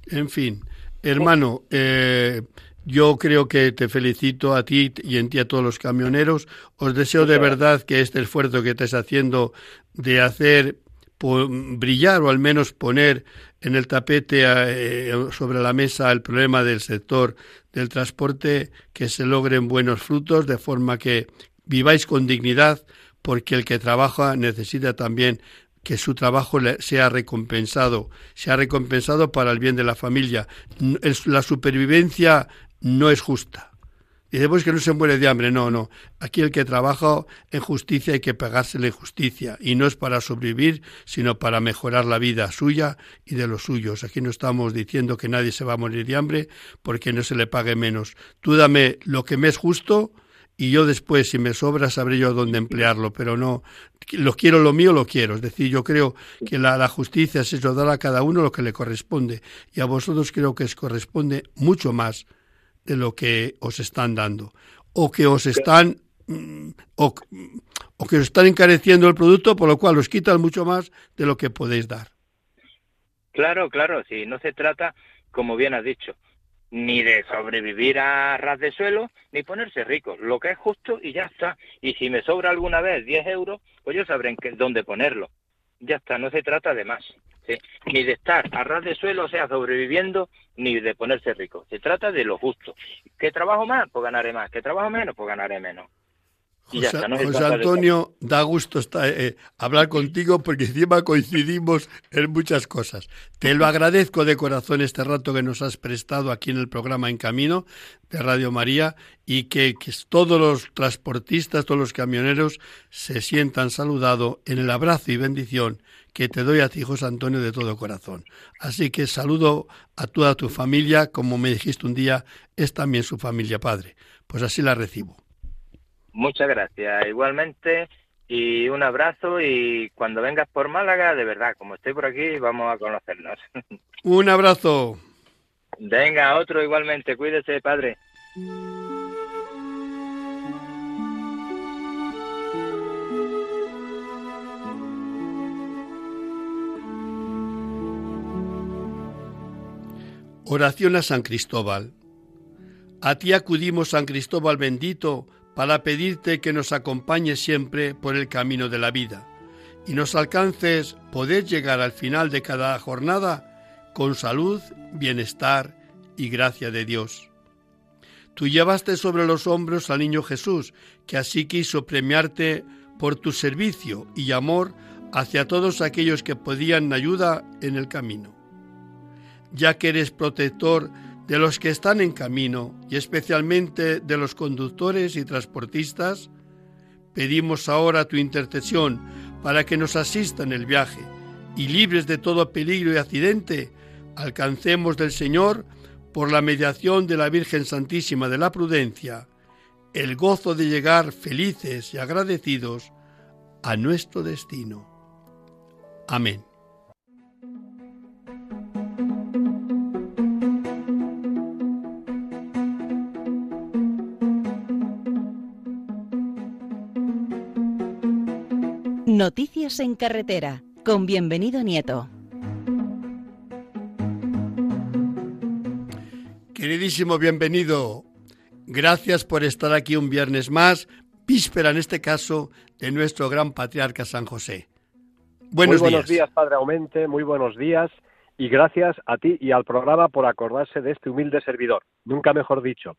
Speaker 2: En fin, hermano, eh, Yo creo que te felicito a ti y en ti a todos los camioneros. Os deseo de verdad que este esfuerzo que estés haciendo de hacer brillar o al menos poner en el tapete eh, sobre la mesa el problema del sector del transporte, que se logren buenos frutos de forma que viváis con dignidad, porque el que trabaja necesita también que su trabajo sea recompensado, sea recompensado para el bien de la familia. La supervivencia no es justa. Dice, pues que no se muere de hambre. No, no. Aquí el que trabaja en justicia hay que pagársele justicia. Y no es para sobrevivir, sino para mejorar la vida suya y de los suyos. Aquí no estamos diciendo que nadie se va a morir de hambre porque no se le pague menos. Tú dame lo que me es justo y yo después, si me sobra, sabré yo dónde emplearlo. Pero no, lo quiero lo mío, lo quiero. Es decir, yo creo que la, la justicia es eso, dar a cada uno lo que le corresponde. Y a vosotros creo que os corresponde mucho más de lo que os están dando o que os están mm, o, que os están encareciendo el producto por lo cual os quitan mucho más de lo que podéis dar.
Speaker 4: Claro, claro, si no se trata, como bien has dicho, ni de sobrevivir a ras de suelo, ni ponerse rico. Lo que es justo y ya está. Y si me sobra alguna vez 10 euros, pues yo sabré en dónde ponerlo. Ya está, no se trata de más ni de estar a ras de suelo, o sea, sobreviviendo, ni de ponerse rico. Se trata de lo justo. ¿Qué trabajo más? Pues ganaré más. ¿Qué trabajo menos? Pues ganaré menos.
Speaker 2: José, Antonio, da gusto estar, eh, hablar contigo porque encima coincidimos en muchas cosas. Te lo agradezco de corazón este rato que nos has prestado aquí en el programa En Camino de Radio María y que, que todos los transportistas, todos los camioneros se sientan saludados en el abrazo y bendición que te doy a ti, José Antonio, de todo corazón. Así que saludo a toda tu familia, como me dijiste un día, es también su familia, Padre. Pues así la recibo.
Speaker 4: Muchas gracias. Igualmente, y un abrazo y cuando vengas por Málaga, de verdad, como estoy por aquí, vamos a conocernos.
Speaker 2: Un abrazo.
Speaker 4: Venga, otro igualmente. Cuídese, Padre.
Speaker 2: Oración a San Cristóbal. A ti acudimos, San Cristóbal bendito, para pedirte que nos acompañes siempre por el camino de la vida y nos alcances poder llegar al final de cada jornada con salud, bienestar y gracia de Dios. Tú llevaste sobre los hombros al niño Jesús, que así quiso premiarte por tu servicio y amor hacia todos aquellos que podían ayuda en el camino ya que eres protector de los que están en camino y especialmente de los conductores y transportistas, pedimos ahora tu intercesión para que nos asista en el viaje y libres de todo peligro y accidente, alcancemos del Señor, por la mediación de la Virgen Santísima de la Prudencia, el gozo de llegar felices y agradecidos a nuestro destino. Amén.
Speaker 1: Noticias en carretera, con bienvenido Nieto.
Speaker 2: Queridísimo bienvenido, gracias por estar aquí un viernes más, víspera en este caso de nuestro gran patriarca San José.
Speaker 5: Buenos, muy buenos días. Padre Aumente, muy buenos días y gracias a ti y al programa por acordarse de este humilde servidor, nunca mejor dicho.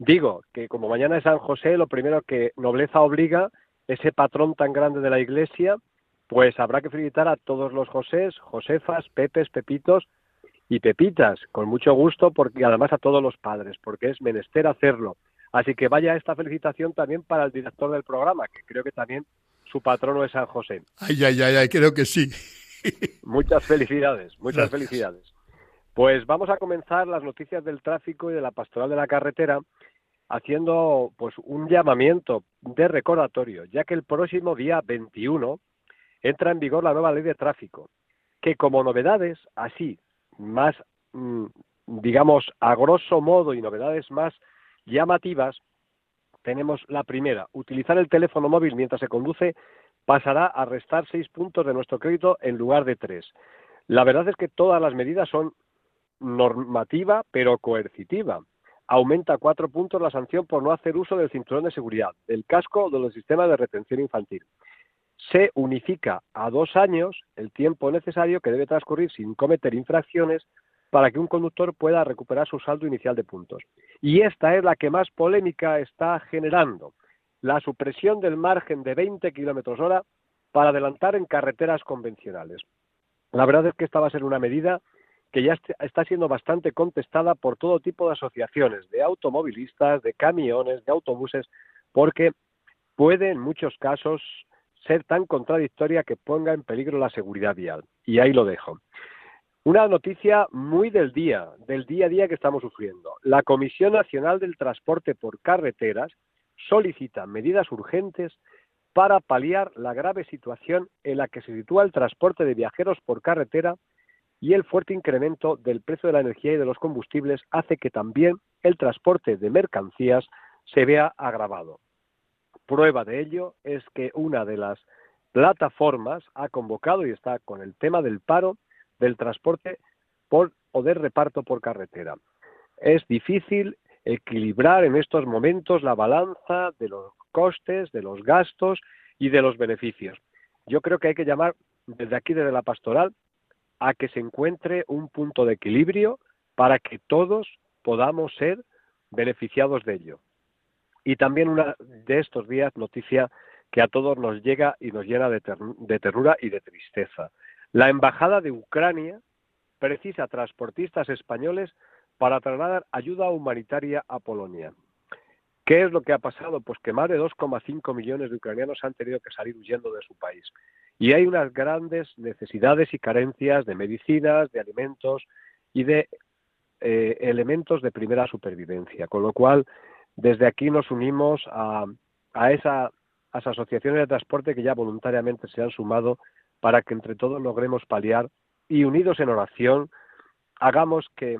Speaker 5: Digo que como mañana es San José, lo primero que nobleza obliga ese patrón tan grande de la Iglesia, pues habrá que felicitar a todos los Josés, Josefas, Pepes, Pepitos y Pepitas, con mucho gusto, porque además a todos los padres, porque es menester hacerlo. Así que vaya esta felicitación también para el director del programa, que creo que también su patrono es San José.
Speaker 2: Ay, ay, ay, ay creo que sí.
Speaker 5: muchas felicidades, muchas felicidades. Pues vamos a comenzar las noticias del tráfico y de la pastoral de la carretera haciendo pues un llamamiento de recordatorio, ya que el próximo día 21 entra en vigor la nueva ley de tráfico, que como novedades así más mm, digamos a grosso modo y novedades más llamativas tenemos la primera, utilizar el teléfono móvil mientras se conduce pasará a restar seis puntos de nuestro crédito en lugar de tres. La verdad es que todas las medidas son normativa pero coercitiva aumenta cuatro puntos la sanción por no hacer uso del cinturón de seguridad, del casco o de los sistemas de retención infantil. Se unifica a dos años el tiempo necesario que debe transcurrir sin cometer infracciones para que un conductor pueda recuperar su saldo inicial de puntos. Y esta es la que más polémica está generando, la supresión del margen de 20 kilómetros hora para adelantar en carreteras convencionales. La verdad es que esta va a ser una medida que ya está siendo bastante contestada por todo tipo de asociaciones, de automovilistas, de camiones, de autobuses, porque puede en muchos casos ser tan contradictoria que ponga en peligro la seguridad vial. Y ahí lo dejo. Una noticia muy del día, del día a día que estamos sufriendo. La Comisión Nacional del Transporte por Carreteras solicita medidas urgentes para paliar la grave situación en la que se sitúa el transporte de viajeros por carretera y el fuerte incremento del precio de la energía y de los combustibles hace que también el transporte de mercancías se vea agravado. Prueba de ello es que una de las plataformas ha convocado y está con el tema del paro del transporte por, o del reparto por carretera. Es difícil equilibrar en estos momentos la balanza de los costes, de los gastos y de los beneficios. Yo creo que hay que llamar desde aquí, desde la pastoral, a que se encuentre un punto de equilibrio para que todos podamos ser beneficiados de ello. Y también una de estos días noticia que a todos nos llega y nos llena de, ternura y de tristeza. La Embajada de Ucrania precisa transportistas españoles para trasladar ayuda humanitaria a Polonia. ¿Qué es lo que ha pasado? Pues que más de 2,5 millones de ucranianos han tenido que salir huyendo de su país. Y hay unas grandes necesidades y carencias de medicinas, de alimentos y de eh, elementos de primera supervivencia. Con lo cual, desde aquí nos unimos a, a esas asociaciones de transporte que ya voluntariamente se han sumado para que entre todos logremos paliar y unidos en oración hagamos que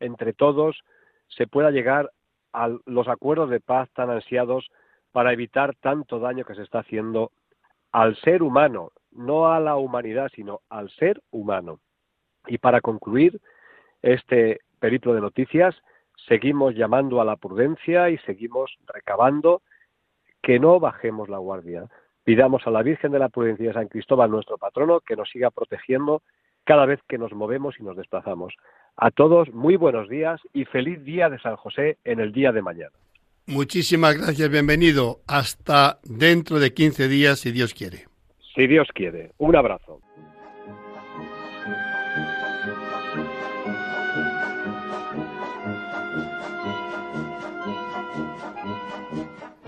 Speaker 5: entre todos se pueda llegar a los acuerdos de paz tan ansiados para evitar tanto daño que se está haciendo al ser humano, no a la humanidad, sino al ser humano. Y para concluir este periplo de noticias, seguimos llamando a la prudencia y seguimos recabando que no bajemos la guardia, Pidamos a la Virgen de la Prudencia de San Cristóbal, nuestro patrono, que nos siga protegiendo cada vez que nos movemos y nos desplazamos. A todos, muy buenos días y feliz día de San José en el día de mañana.
Speaker 2: Muchísimas gracias, bienvenido. Hasta dentro de 15 días, si Dios quiere.
Speaker 5: Si Dios quiere. Un abrazo.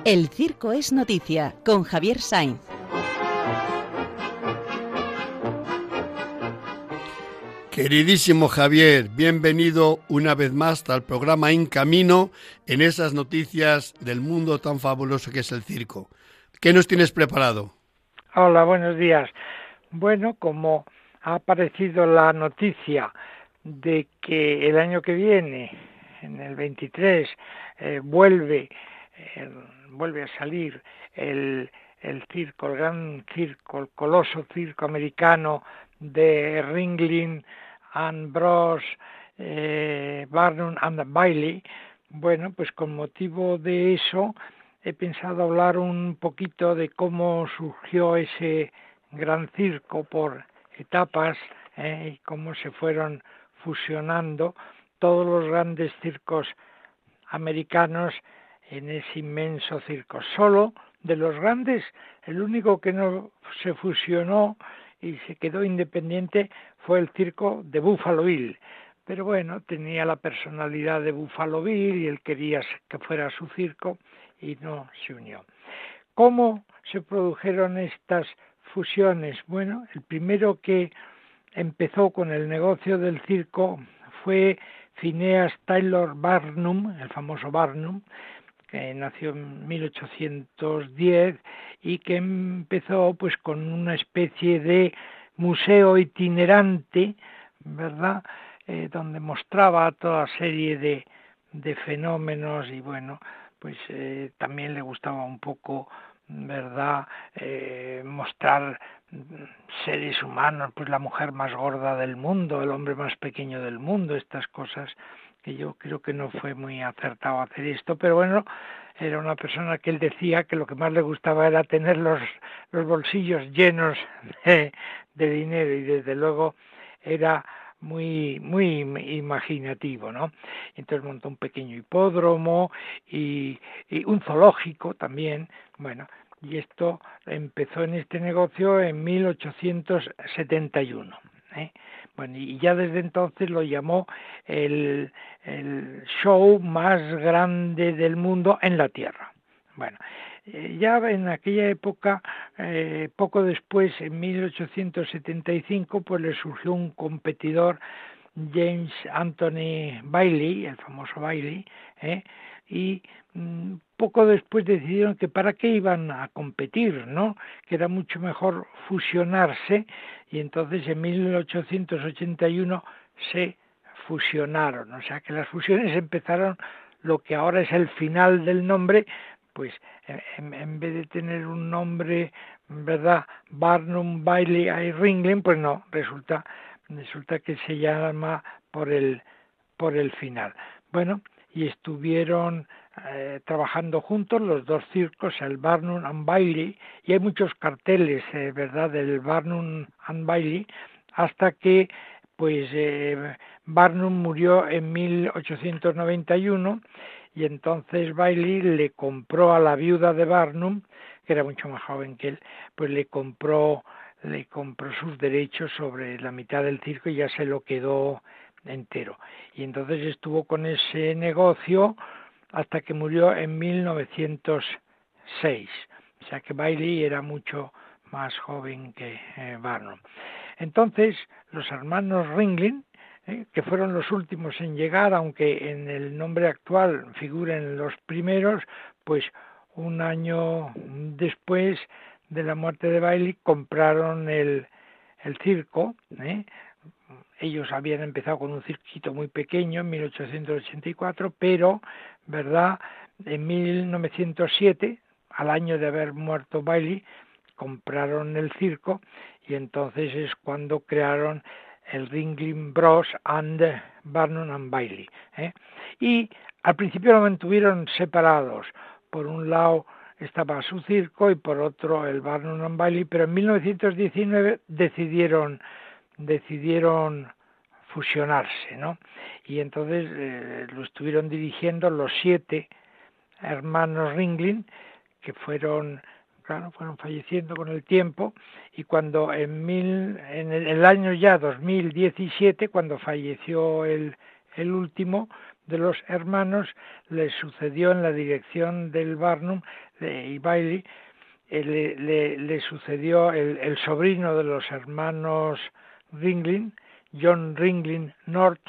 Speaker 1: El Circo es Noticia con Javier Sainz.
Speaker 2: Queridísimo Javier, bienvenido una vez más al programa En Camino en esas noticias del mundo tan fabuloso que es el circo. ¿Qué nos tienes preparado?
Speaker 6: Hola, buenos días. Bueno, como ha aparecido la noticia de que el año que viene, en el 23, eh, vuelve vuelve a salir el, el circo, el gran circo, el coloso circo americano de Ringling and Bros, eh, Barnum and Bailey. Bueno, pues con motivo de eso he pensado hablar un poquito de cómo surgió ese gran circo por etapas eh, y cómo se fueron fusionando todos los grandes circos americanos en ese inmenso circo. Solo de los grandes, el único que no se fusionó y se quedó independiente fue el circo de Buffalo Bill. Pero bueno, tenía la personalidad de Buffalo Bill y él quería que fuera su circo y no se unió. ¿Cómo se produjeron estas fusiones? Bueno, el primero que empezó con el negocio del circo fue Phineas Taylor Barnum, el famoso Barnum, que nació en 1810 y que empezó pues con una especie de museo itinerante, ¿verdad? Eh, donde mostraba toda serie de, de fenómenos y bueno, pues eh, también le gustaba un poco, ¿verdad? Eh, mostrar seres humanos, pues la mujer más gorda del mundo, el hombre más pequeño del mundo, estas cosas que yo creo que no fue muy acertado hacer esto, pero bueno, era una persona que él decía que lo que más le gustaba era tener los, los bolsillos llenos de, dinero y desde luego era muy muy imaginativo, ¿no? Entonces montó un pequeño hipódromo y, un zoológico también, bueno, y esto empezó en este negocio en 1871. ¿Eh? Bueno, y ya desde entonces lo llamó el, el show más grande del mundo en la Tierra. Bueno, eh, ya en aquella época, eh, poco después, en 1875, pues le surgió un competidor, James Anthony Bailey, el famoso Bailey, y poco después decidieron que para qué iban a competir, ¿no? Que era mucho mejor fusionarse y entonces en 1881 se fusionaron, o sea que las fusiones empezaron lo que ahora es el final del nombre, pues en, vez de tener un nombre, ¿verdad? Barnum, Bailey y Ringling, pues no, resulta resulta que se llama por el por el final. Bueno, y estuvieron eh, trabajando juntos los dos circos, el Barnum and Bailey, y hay muchos carteles, eh, ¿verdad?, del Barnum and Bailey, hasta que pues eh, Barnum murió en 1891 y entonces Bailey le compró a la viuda de Barnum, que era mucho más joven que él, pues le compró le compró sus derechos sobre la mitad del circo y ya se lo quedó entero. Y entonces estuvo con ese negocio hasta que murió en 1906. O sea que Bailey era mucho más joven que eh, Barnum. Entonces, los hermanos Ringling, eh, que fueron los últimos en llegar, aunque en el nombre actual figuren los primeros, pues un año después de la muerte de Bailey compraron el, circo, ¿eh? Ellos habían empezado con un circuito muy pequeño en 1884, pero, ¿verdad? En 1907, al año de haber muerto Bailey, compraron el circo y entonces es cuando crearon el Ringling Bros and Barnum and Bailey. ¿eh? Y al principio lo mantuvieron separados. Por un lado estaba su circo y por otro el Barnum and Bailey, pero en 1919 decidieron decidieron fusionarse, ¿no? Y entonces eh, lo estuvieron dirigiendo los siete hermanos Ringling, que fueron, claro, fueron falleciendo con el tiempo, y cuando en, mil, en el, año ya 2017, cuando falleció el, el último de los hermanos, le sucedió en la dirección del Barnum y Bailey, eh, le, le, sucedió el, el sobrino de los hermanos Ringling, John Ringling North,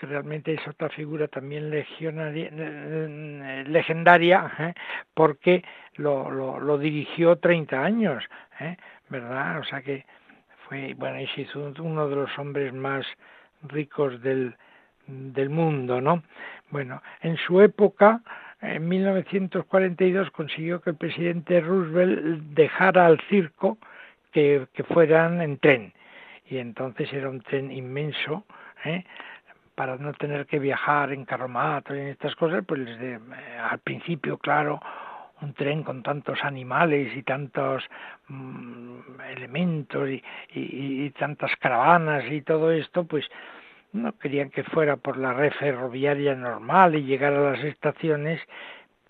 Speaker 6: que realmente es otra figura también eh, legendaria, ¿eh? porque lo, lo, dirigió 30 años, ¿eh? ¿verdad? O sea que fue, bueno, y hizo uno de los hombres más ricos del, del mundo, ¿no? Bueno, en su época, en 1942, consiguió que el presidente Roosevelt dejara al circo que, que fueran en tren y entonces era un tren inmenso, ¿eh? para no tener que viajar en carromato y en estas cosas, pues desde, eh, al principio, claro, un tren con tantos animales y tantos mm, elementos y, tantas caravanas y todo esto, pues no querían que fuera por la red ferroviaria normal y llegar a las estaciones,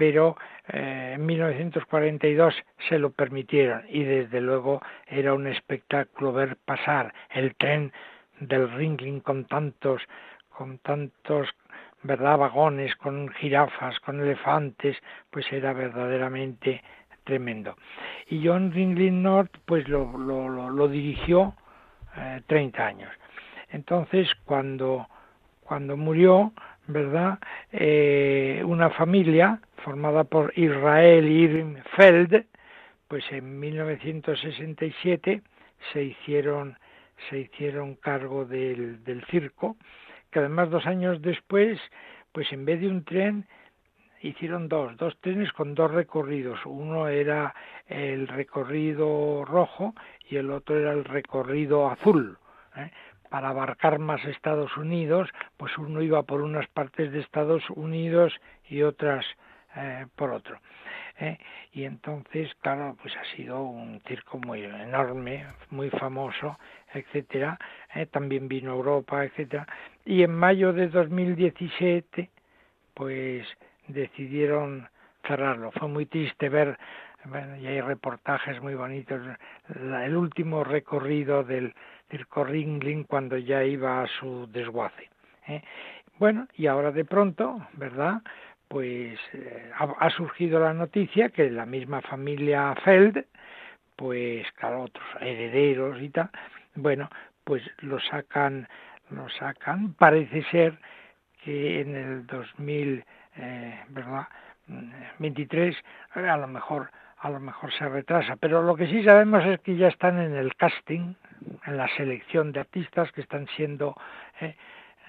Speaker 6: pero eh, en 1942 se lo permitieron y desde luego era un espectáculo ver pasar el tren del Ringling con tantos con tantos verdad vagones con jirafas con elefantes pues era verdaderamente tremendo. Y John Ringling North pues lo, lo, dirigió eh, 30 años. Entonces cuando cuando murió verdad eh, una familia formada por Israel Irving Feld, pues en 1967 se hicieron se hicieron cargo del, del circo, que además dos años después, pues en vez de un tren hicieron dos, dos trenes con dos recorridos. Uno era el recorrido rojo y el otro era el recorrido azul. ¿eh? Para abarcar más Estados Unidos, pues uno iba por unas partes de Estados Unidos y otras eh, por otro. ¿eh? Y entonces, claro, pues ha sido un circo muy enorme, muy famoso, etcétera. ¿eh? También vino Europa, etcétera. Y en mayo de 2017, pues decidieron cerrarlo. Fue muy triste ver, y hay reportajes muy bonitos, el último recorrido del circo Ringling cuando ya iba a su desguace. ¿eh? Bueno, y ahora de pronto, ¿verdad? Pues eh, ha, surgido la noticia que la misma familia Feld, pues claro, otros herederos y tal, bueno, pues lo sacan, lo sacan, parece ser que en el 2000, eh, ¿verdad? 23 a lo mejor a lo mejor se retrasa, pero lo que sí sabemos es que ya están en el casting, en la selección de artistas que están siendo eh,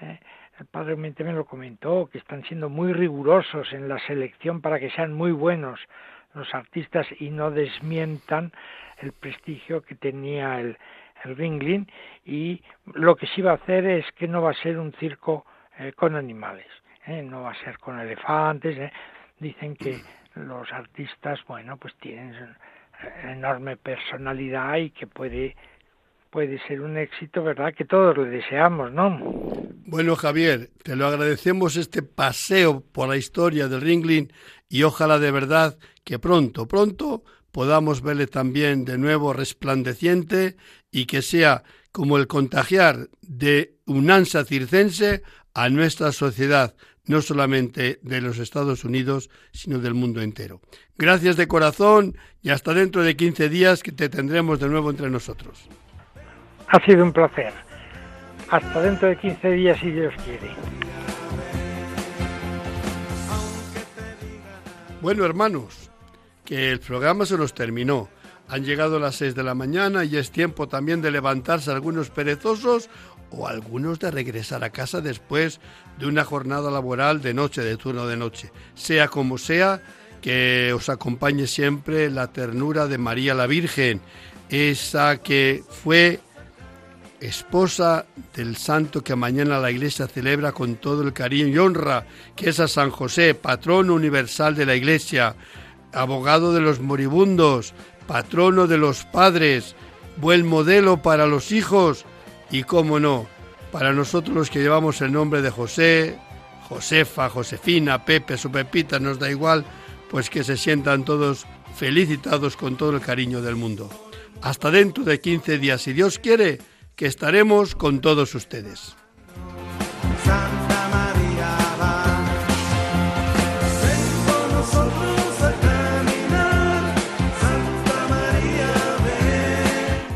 Speaker 6: eh, el padre me lo comentó, que están siendo muy rigurosos en la selección para que sean muy buenos los artistas y no desmientan el prestigio que tenía el, el Ringling y lo que sí va a hacer es que no va a ser un circo eh, con animales, no va a ser con elefantes, dicen que los artistas, bueno, pues tienen enorme personalidad y que puede puede ser un éxito, ¿verdad? Que todos le deseamos, ¿no?
Speaker 2: Bueno, Javier, te lo agradecemos este paseo por la historia del Ringling y ojalá de verdad que pronto, pronto podamos verle también de nuevo resplandeciente y que sea como el contagiar de un ansia circense a nuestra sociedad, no solamente de los Estados Unidos, sino del mundo entero. Gracias de corazón y hasta dentro de 15 días que te tendremos de nuevo entre nosotros.
Speaker 6: Ha sido un placer. Hasta dentro de 15 días, si Dios quiere.
Speaker 2: Bueno, hermanos, que el programa se nos terminó. Han llegado las 6 de la mañana y es tiempo también de levantarse algunos perezosos o algunos de regresar a casa después de una jornada laboral de noche, de turno de noche. Sea como sea, que os acompañe siempre la ternura de María la Virgen, esa que fue esposa del santo que mañana la iglesia celebra con todo el cariño y honra, que es a San José, patrono universal de la iglesia, abogado de los moribundos, patrono de los padres, buen modelo para los hijos, y cómo no, para nosotros los que llevamos el nombre de José, Josefa, Josefina, Pepe, su Pepita, nos da igual, pues que se sientan todos felicitados con todo el cariño del mundo. Hasta dentro de 15 días, si Dios quiere, que estaremos con todos ustedes.